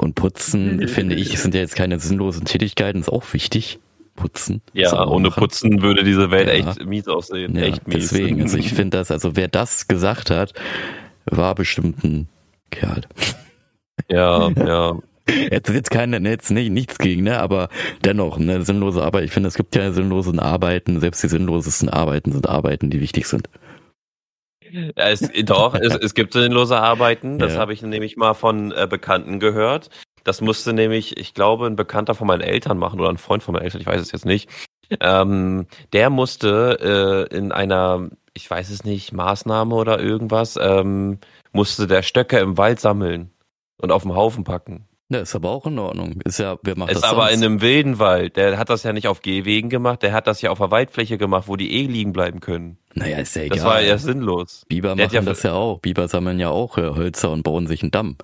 Und putzen, finde ich, sind ja jetzt keine sinnlosen Tätigkeiten, ist auch wichtig putzen. Ja, ohne Putzen würde diese Welt ja. echt mies aussehen. Ja, echt mies. Deswegen, also ich [laughs] finde das, also wer das gesagt hat, war bestimmt ein Kerl. Ja, ja. [laughs] Jetzt jetzt keine, jetzt nicht, nichts gegen, ne, aber dennoch, ne, sinnlose Arbeit. Ich finde, es gibt ja sinnlose Arbeiten, selbst die sinnlosesten Arbeiten sind Arbeiten, die wichtig sind. Ja, es, doch, es, es gibt sinnlose Arbeiten, das ja. habe ich nämlich mal von äh, Bekannten gehört. Das musste nämlich, ich glaube, ein Bekannter von meinen Eltern machen oder ein Freund von meinen Eltern, ich weiß es jetzt nicht. Ähm, der musste äh, in einer, ich weiß es nicht, Maßnahme oder irgendwas, ähm, musste der Stöcke im Wald sammeln und auf dem Haufen packen. Ja, ist aber auch in Ordnung. Ist ja, wer macht ist das aber sonst? in einem wilden Wald. Der hat das ja nicht auf Gehwegen gemacht, der hat das ja auf der Waldfläche gemacht, wo die eh liegen bleiben können. Naja, ist ja egal. Das war ja sinnlos. Biber der machen ja das ja auch. Biber sammeln ja auch Hölzer und bauen sich einen Damm.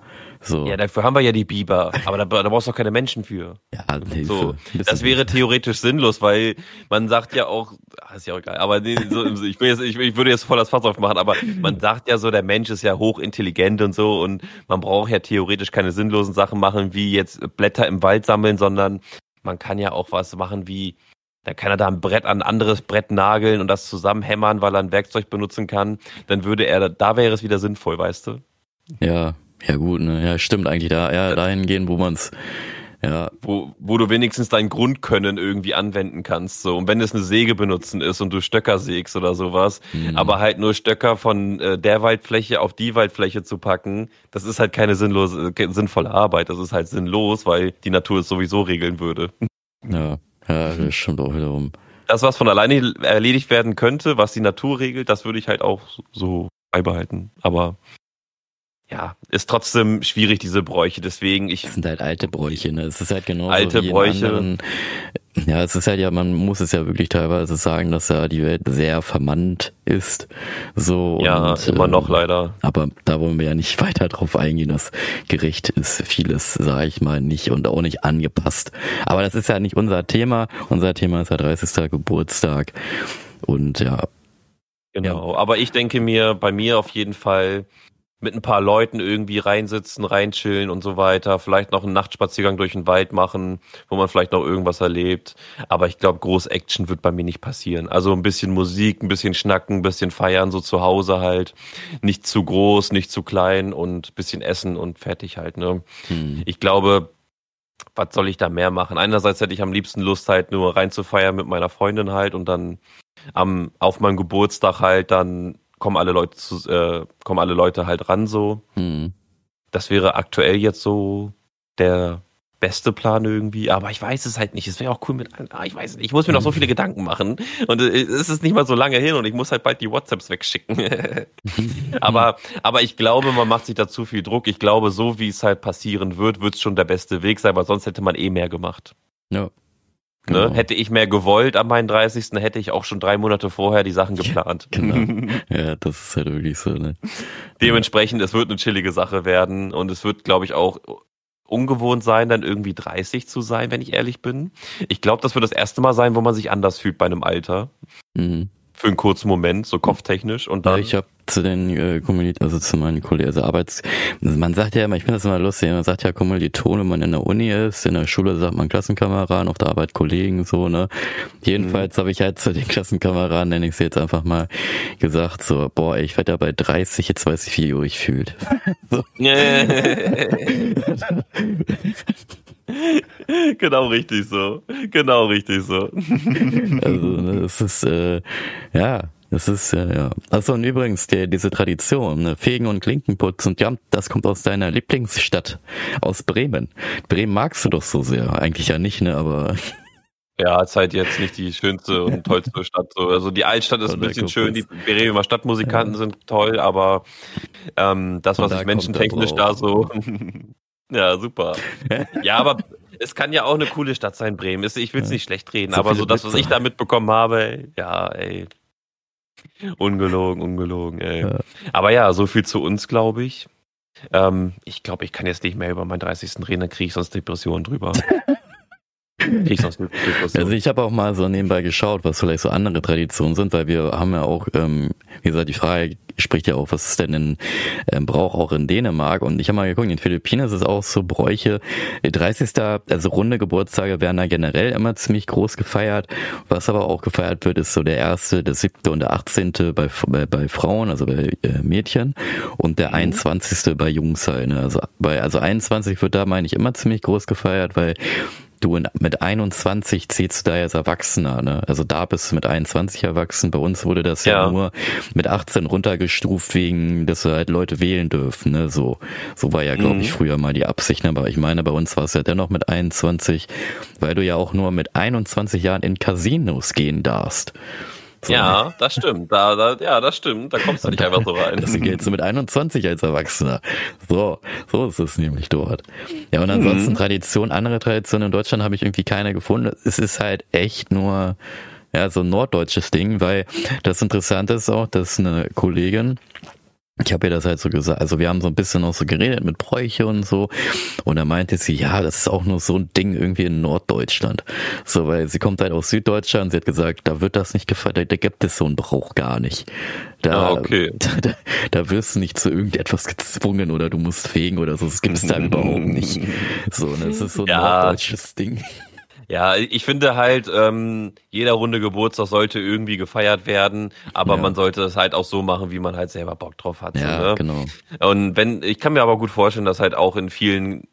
So. Ja, dafür haben wir ja die Biber, aber da, da brauchst du auch keine Menschen für. Ja, nee, so. Das wäre theoretisch sinnlos, weil man sagt ja auch, ach, ist ja auch egal, aber nee, so, ich, jetzt, ich, ich würde jetzt voll das Fass aufmachen, aber man sagt ja so, der Mensch ist ja hochintelligent und so und man braucht ja theoretisch keine sinnlosen Sachen machen, wie jetzt Blätter im Wald sammeln, sondern man kann ja auch was machen wie, da kann er da ein Brett an ein anderes Brett nageln und das zusammenhämmern, weil er ein Werkzeug benutzen kann, dann würde er, da wäre es wieder sinnvoll, weißt du? Ja, ja gut, ne? ja stimmt eigentlich da, ja dahin gehen, wo man's ja. Wo, wo du wenigstens dein Grundkönnen irgendwie anwenden kannst. So. Und wenn es eine Säge benutzen ist und du Stöcker sägst oder sowas, mhm. aber halt nur Stöcker von äh, der Waldfläche auf die Waldfläche zu packen, das ist halt keine sinnlose, sinnvolle Arbeit. Das ist halt sinnlos, weil die Natur es sowieso regeln würde. Ja, ja das stimmt auch wiederum. Das, was von alleine erledigt werden könnte, was die Natur regelt, das würde ich halt auch so beibehalten. Aber ja, ist trotzdem schwierig, diese Bräuche. Deswegen, ich. Das sind halt alte Bräuche, ne? Es ist halt genau alte wie Bräuche. anderen Ja, es ist halt ja, man muss es ja wirklich teilweise sagen, dass ja die Welt sehr vermannt ist. So ja, und, immer noch leider. Aber da wollen wir ja nicht [laughs] weiter drauf eingehen. Das Gericht ist vieles, sage ich mal, nicht und auch nicht angepasst. Aber das ist ja nicht unser Thema. Unser Thema ist der 30. Geburtstag. Und ja. Genau. Ja. Aber ich denke mir, bei mir auf jeden Fall mit ein paar Leuten irgendwie reinsitzen, reinchillen und so weiter. Vielleicht noch einen Nachtspaziergang durch den Wald machen, wo man vielleicht noch irgendwas erlebt. Aber ich glaube, groß Action wird bei mir nicht passieren. Also ein bisschen Musik, ein bisschen schnacken, ein bisschen feiern, so zu Hause halt. Nicht zu groß, nicht zu klein und ein bisschen essen und fertig halt. Ne? Hm. Ich glaube, was soll ich da mehr machen? Einerseits hätte ich am liebsten Lust halt nur reinzufeiern mit meiner Freundin halt und dann am, auf meinem Geburtstag halt dann kommen alle Leute zu, äh, kommen alle Leute halt ran so. Mhm. Das wäre aktuell jetzt so der beste Plan irgendwie, aber ich weiß es halt nicht. Es wäre auch cool mit, ah, ich weiß nicht, ich muss mir noch so viele Gedanken machen und äh, es ist nicht mal so lange hin und ich muss halt bald die WhatsApps wegschicken. [laughs] aber, aber ich glaube, man macht sich da zu viel Druck. Ich glaube, so wie es halt passieren wird, wird es schon der beste Weg sein, weil sonst hätte man eh mehr gemacht. Ja. Ne? Genau. Hätte ich mehr gewollt am meinen 30. hätte ich auch schon drei Monate vorher die Sachen geplant. Ja, [laughs] genau. ja, das ist halt wirklich so. Ne? Dementsprechend, es wird eine chillige Sache werden und es wird, glaube ich, auch ungewohnt sein, dann irgendwie 30 zu sein, wenn ich ehrlich bin. Ich glaube, das wird das erste Mal sein, wo man sich anders fühlt bei einem Alter. Mhm für einen kurzen Moment, so kopftechnisch und dann. Ja, ich habe zu den äh, Kommilitonen, also zu meinen Kollegen, also Arbeits, man sagt ja immer, ich finde das immer lustig, man sagt ja Kommilitonen, wenn man in der Uni ist, in der Schule sagt man Klassenkameraden, auf der Arbeit Kollegen, so, ne. Jedenfalls mhm. habe ich halt zu den Klassenkameraden, nenne ich sie jetzt einfach mal, gesagt, so, boah, ich werde ja bei 30, jetzt weiß ich, wie ihr euch fühlt. [laughs] so. [laughs] genau richtig so. Genau richtig so. also, ne, es ist, äh, ja, das ist, ja, ja. Also und übrigens, die, diese Tradition, ne, Fegen und Klinkenputz und ja, das kommt aus deiner Lieblingsstadt, aus Bremen. Bremen magst du doch so sehr. Eigentlich ja nicht, ne, aber. [laughs] Ja, ist halt jetzt nicht die schönste und tollste Stadt. So. Also die Altstadt ist ein bisschen schön, die Bremer Stadtmusikanten ja. sind toll, aber ähm, das, was ich menschentechnisch da so [laughs] Ja, super. ja, aber es kann ja auch eine coole Stadt sein, Bremen. Ich will es nicht schlecht reden, so aber so das, was ich da mitbekommen habe, ja, ey. Ungelogen, ungelogen, ey. Ja. Aber ja, so viel zu uns, glaube ich. Ähm, ich glaube, ich kann jetzt nicht mehr über meinen 30. reden, dann kriege ich sonst Depressionen drüber. [laughs] Also ich habe auch mal so nebenbei geschaut, was vielleicht so andere Traditionen sind, weil wir haben ja auch, ähm, wie gesagt, die Frage spricht ja auch, was ist denn in ähm, Brauch auch in Dänemark und ich habe mal geguckt, in den Philippinen ist es auch so Bräuche, 30. also runde Geburtstage werden da generell immer ziemlich groß gefeiert, was aber auch gefeiert wird, ist so der erste, der siebte und der achtzehnte bei, bei, bei Frauen, also bei äh, Mädchen und der mhm. 21. bei Jungs halt, ne? also bei, also 21 wird da meine ich immer ziemlich groß gefeiert, weil du mit 21 zählst du da als Erwachsener, ne? Also da bist du mit 21 erwachsen. Bei uns wurde das ja, ja nur mit 18 runtergestuft wegen, dass halt Leute wählen dürfen, ne? So, so war ja, glaube ich, mhm. früher mal die Absicht. Ne? Aber ich meine, bei uns war es ja dennoch mit 21, weil du ja auch nur mit 21 Jahren in Casinos gehen darfst. Ja, das stimmt. Da, da, ja, das stimmt. Da kommst du nicht einfach so rein. Das geht du mit 21 als Erwachsener. So, so ist es nämlich dort. Ja, und ansonsten mhm. Tradition, andere Traditionen in Deutschland habe ich irgendwie keine gefunden. Es ist halt echt nur, ja, so ein norddeutsches Ding, weil das Interessante ist auch, dass eine Kollegin, ich habe ihr das halt so gesagt, also wir haben so ein bisschen noch so geredet mit Bräuche und so und da meinte sie, ja, das ist auch nur so ein Ding irgendwie in Norddeutschland. So, weil sie kommt halt aus Süddeutschland, sie hat gesagt, da wird das nicht gefeiert, da, da gibt es so einen Brauch gar nicht. Da, ah, okay. [laughs] da, da, da wirst du nicht zu irgendetwas gezwungen oder du musst fegen oder so, das gibt es da überhaupt nicht. So, und das ist so ein ja. norddeutsches Ding. Ja, ich finde halt, ähm, jeder runde Geburtstag sollte irgendwie gefeiert werden, aber ja. man sollte es halt auch so machen, wie man halt selber Bock drauf hat. Ja, so, ne? genau. Und wenn, ich kann mir aber gut vorstellen, dass halt auch in vielen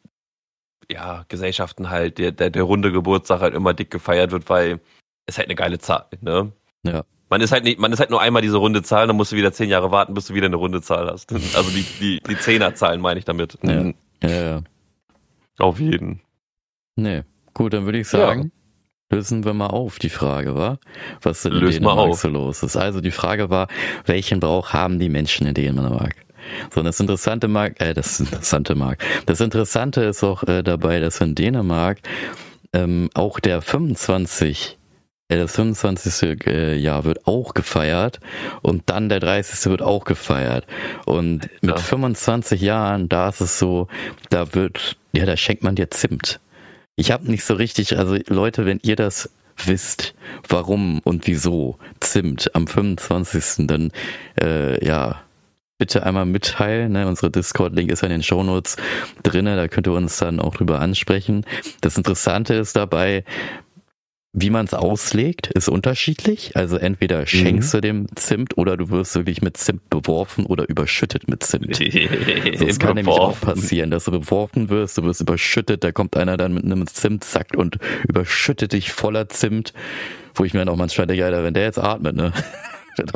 ja, Gesellschaften halt der, der, der runde Geburtstag halt immer dick gefeiert wird, weil es halt eine geile Zahl, ne? Ja. Man ist halt nicht, man ist halt nur einmal diese runde Zahl, dann musst du wieder zehn Jahre warten, bis du wieder eine runde Zahl hast. [laughs] Also die, die, die Zehnerzahlen meine ich damit. Ja. Mhm. ja, ja. Auf jeden. Nee. Gut, dann würde ich sagen, ja. lösen wir mal auf die Frage, war, was in Lösen Dänemark so los ist. Also die Frage war, welchen Brauch haben die Menschen in Dänemark? So, und das Interessante mag, äh, das [laughs] Interessante mag, das Interessante ist auch äh, dabei, dass in Dänemark ähm, auch der 25 äh, das 25. Äh, Jahr wird auch gefeiert und dann der 30. wird auch gefeiert. Und mit 25 Jahren, da ist es so, da wird, ja, da schenkt man dir Zimt. Ich habe nicht so richtig, also Leute, wenn ihr das wisst, warum und wieso Zimt am 25. dann, äh, ja, bitte einmal mitteilen. Ne? Unsere Discord-Link ist ja in den Shownotes drinne, da könnt ihr uns dann auch drüber ansprechen. Das Interessante ist dabei, wie man es auslegt, ist unterschiedlich. Also entweder mhm. schenkst mhm. du dem Zimt oder du wirst wirklich mit Zimt beworfen oder überschüttet mit Zimt. [laughs] so, das kann nämlich auch passieren, dass du beworfen wirst, du wirst überschüttet, da kommt einer dann mit einem Zimtsack und überschüttet dich voller Zimt, wo ich mir dann auch manchmal denke, Alter, wenn der jetzt atmet, ne?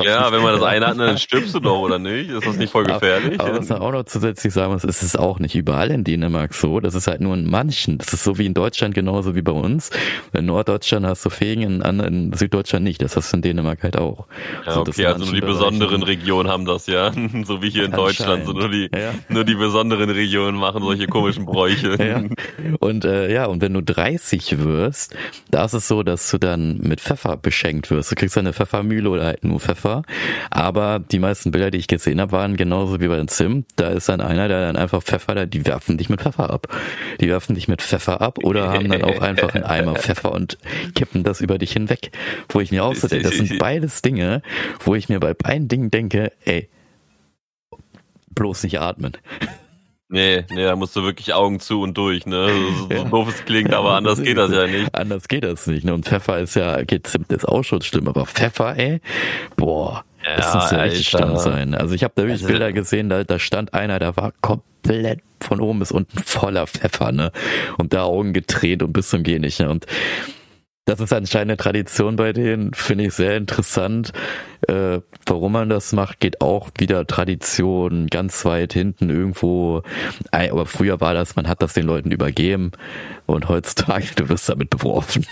Ja, wenn man das einatmet, dann stirbst du doch, oder nicht? Ist das nicht voll gefährlich? Aber, aber was man auch noch zusätzlich sagen muss, ist es auch nicht überall in Dänemark so. Das ist halt nur in manchen. Das ist so wie in Deutschland genauso wie bei uns. In Norddeutschland hast du Fegen, in, in Süddeutschland nicht. Das hast du in Dänemark halt auch. Ja, so, okay, also nur die besonderen Regionen haben das, ja. [laughs] so wie hier in Deutschland. So nur die, ja. nur die besonderen Regionen machen solche komischen Bräuche. ja. Und äh, ja, und wenn du 30 wirst, da ist es so, dass du dann mit Pfeffer beschenkt wirst. Du kriegst eine Pfeffermühle oder halt nur Pfeffer. Aber die meisten Bilder, die ich gesehen habe, waren genauso wie bei den Sim. Da ist dann einer, der dann einfach Pfeffer, die werfen dich mit Pfeffer ab. Die werfen dich mit Pfeffer ab oder haben dann auch einfach einen Eimer Pfeffer und kippen das über dich hinweg. Wo ich mir auch so denke, das sind beides Dinge, wo ich mir bei beiden Dingen denke, ey, bloß nicht atmen. Nee, nee, da musst du wirklich Augen zu und durch, ne? So, so doof es klingt, aber anders geht das ja nicht. Anders geht das nicht, ne? Und Pfeffer ist ja, geht Zimt ist auch schon schlimm, aber Pfeffer, ey, boah, ja, das muss ja richtig Stand sein. Also ich habe da wirklich also, Bilder gesehen, da, da stand einer, der war komplett von oben bis unten voller Pfeffer, ne? Und da Augen gedreht und bis zum Geh nicht, ne? Und das ist anscheinend eine Tradition bei denen, finde ich sehr interessant. Äh, warum man das macht, geht auch wieder Tradition ganz weit hinten irgendwo. Aber früher war das, man hat das den Leuten übergeben und heutzutage, du wirst damit beworfen.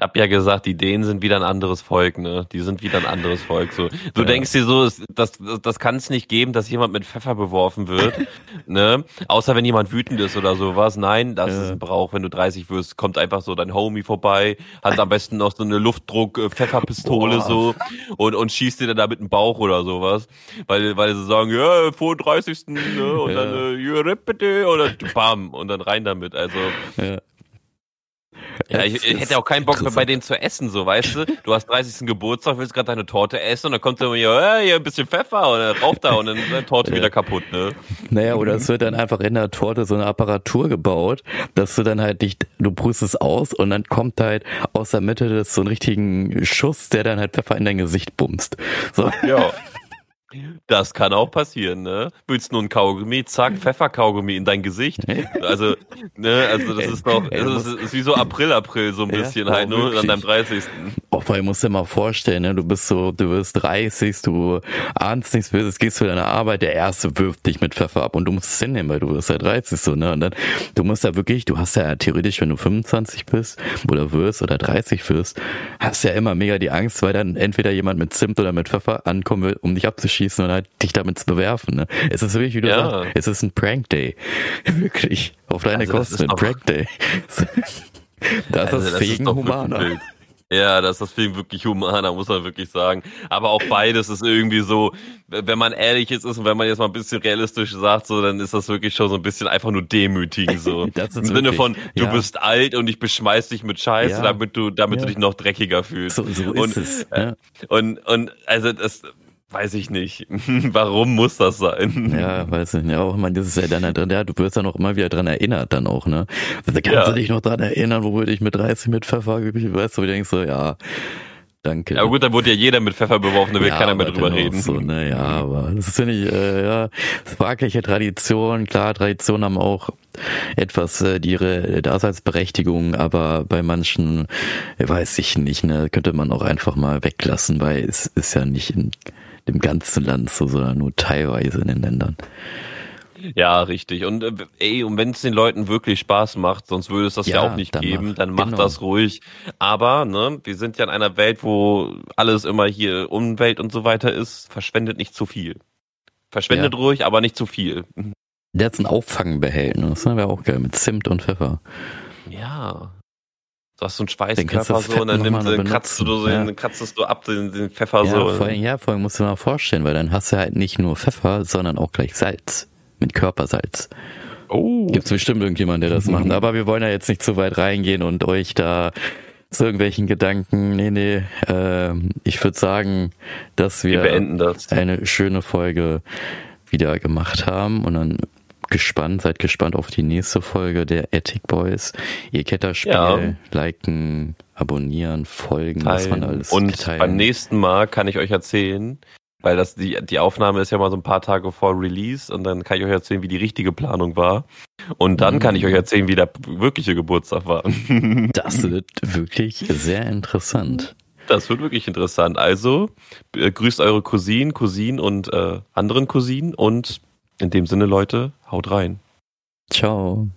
Ich habe ja gesagt, die Dänen sind wieder ein anderes Volk, ne? Die sind wieder ein anderes Volk. So, du ja. denkst dir so, das, das kann es nicht geben, dass jemand mit Pfeffer beworfen wird, [laughs] ne? Außer wenn jemand wütend ist oder sowas. Nein, das ja. ist ein Brauch. Wenn du 30 wirst, kommt einfach so dein Homie vorbei, hat am besten noch so eine Luftdruck-Pfefferpistole so und und schießt dir dann da mit dem Bauch oder sowas, weil weil sie sagen, ja, 35. Ne? und ja. dann äh, bitte oder bam und dann rein damit. Also ja. Ja, ich, ich hätte auch keinen Bock mehr bei denen zu essen, so, weißt du? Du hast 30. Geburtstag, willst gerade deine Torte essen und dann kommt immer hier, ja, hier ein bisschen Pfeffer und dann raucht da und dann ist die Torte ja. wieder kaputt, ne? Naja, oder es wird dann einfach in der Torte so eine Apparatur gebaut, dass du dann halt nicht, du brüstest aus und dann kommt halt aus der Mitte das so einen richtigen Schuss, der dann halt Pfeffer in dein Gesicht bumst. So. Ja. [laughs] Das kann auch passieren, ne? Willst nur ein Kaugummi, zack, Pfefferkaugummi in dein Gesicht. Also, ne, also das ist doch, das ist, wie so April, April so ein bisschen ja, halt, nur an deinem 30. Oh, ich muss dir mal vorstellen, ne, du bist so, du wirst 30, du ahnst nichts böses, gehst zu deiner Arbeit, der Erste wirft dich mit Pfeffer ab und du musst es hinnehmen, weil du wirst ja 30 so, ne? Und dann, du musst ja wirklich, du hast ja theoretisch, wenn du 25 bist oder wirst oder 30 wirst, hast ja immer mega die Angst, weil dann entweder jemand mit Zimt oder mit Pfeffer ankommen will, um dich abzuschießen schießen und halt dich damit zu bewerfen. Ne? Es ist wirklich, wie du ja. sagst, es ist ein Prank Day. [laughs] wirklich. Auf deine also Kosten, ein Prank Day. [laughs] das also ist das Fegen humaner. Ja, das ist das Film wirklich humaner, muss man wirklich sagen. Aber auch beides ist irgendwie so, wenn man ehrlich ist, und wenn man jetzt mal ein bisschen realistisch sagt, so, dann ist das wirklich schon so ein bisschen einfach nur demütigend, so. [laughs] Im wirklich, Sinne von, du ja. bist alt und ich beschmeiß dich mit Scheiße, ja. damit du, damit ja. du dich noch dreckiger fühlst. So, so und, ist es. Ja. Und, und, also das, Weiß ich nicht. [laughs] Warum muss das sein? Ja, weiß ich nicht. Auch man, das ist ja dann, ja, du wirst ja noch immer wieder dran erinnert dann auch, ne? Also, kannst ja. du dich noch dran erinnern, wo würde ich mit 30 mit Pfeffer, weißt du, wie denkst so, ja, danke. Ja gut, dann wurde ja jeder mit Pfeffer beworfen, da will ja, keiner mehr drüber reden. So, ne, ja, aber das ist finde ich, äh, ja, fragliche Tradition. Klar, Traditionen haben auch etwas äh, ihre Daseinsberechtigung, aber bei manchen, weiß ich nicht, ne, könnte man auch einfach mal weglassen, weil es ist ja nicht in dem ganzen Land so, sondern nur teilweise in den Ländern. Ja, richtig. Und äh, ey, und wenn es den Leuten wirklich Spaß macht, sonst würde es das ja, ja auch nicht dann geben, mach, dann macht genau. das ruhig. Aber, ne, wir sind ja in einer Welt, wo alles immer hier Umwelt und so weiter ist, verschwendet nicht zu viel. Verschwendet ja. ruhig, aber nicht zu viel. Der hat ein Auffangbehältnis, ne? Wäre auch geil, mit Zimt und Pfeffer. Ja. Du hast so einen Schweißkörper so und dann, nimmst, dann kratzt du so, ja. den, kratzest du ab den, den Pfeffer ja, so. Vor allem, ja, vor allem musst du dir mal vorstellen, weil dann hast du halt nicht nur Pfeffer, sondern auch gleich Salz. Mit Körpersalz. Oh. Gibt es bestimmt irgendjemanden, der das mhm. macht. Aber wir wollen ja jetzt nicht zu weit reingehen und euch da zu irgendwelchen Gedanken. Nee, nee. Äh, ich würde sagen, dass wir, wir das. eine schöne Folge wieder gemacht haben und dann gespannt, seid gespannt auf die nächste Folge der Ethic Boys. Ihr kennt das Spiel, ja. liken, abonnieren, folgen, Teilen. was man alles Und teilen. beim nächsten Mal kann ich euch erzählen, weil das die, die Aufnahme ist ja mal so ein paar Tage vor Release und dann kann ich euch erzählen, wie die richtige Planung war. Und dann mhm. kann ich euch erzählen, wie der wirkliche Geburtstag war. [laughs] Das wird wirklich sehr interessant. Das wird wirklich interessant. Also, äh, grüßt eure Cousinen, Cousinen und äh, anderen Cousinen und in dem Sinne, Leute, haut rein. Ciao.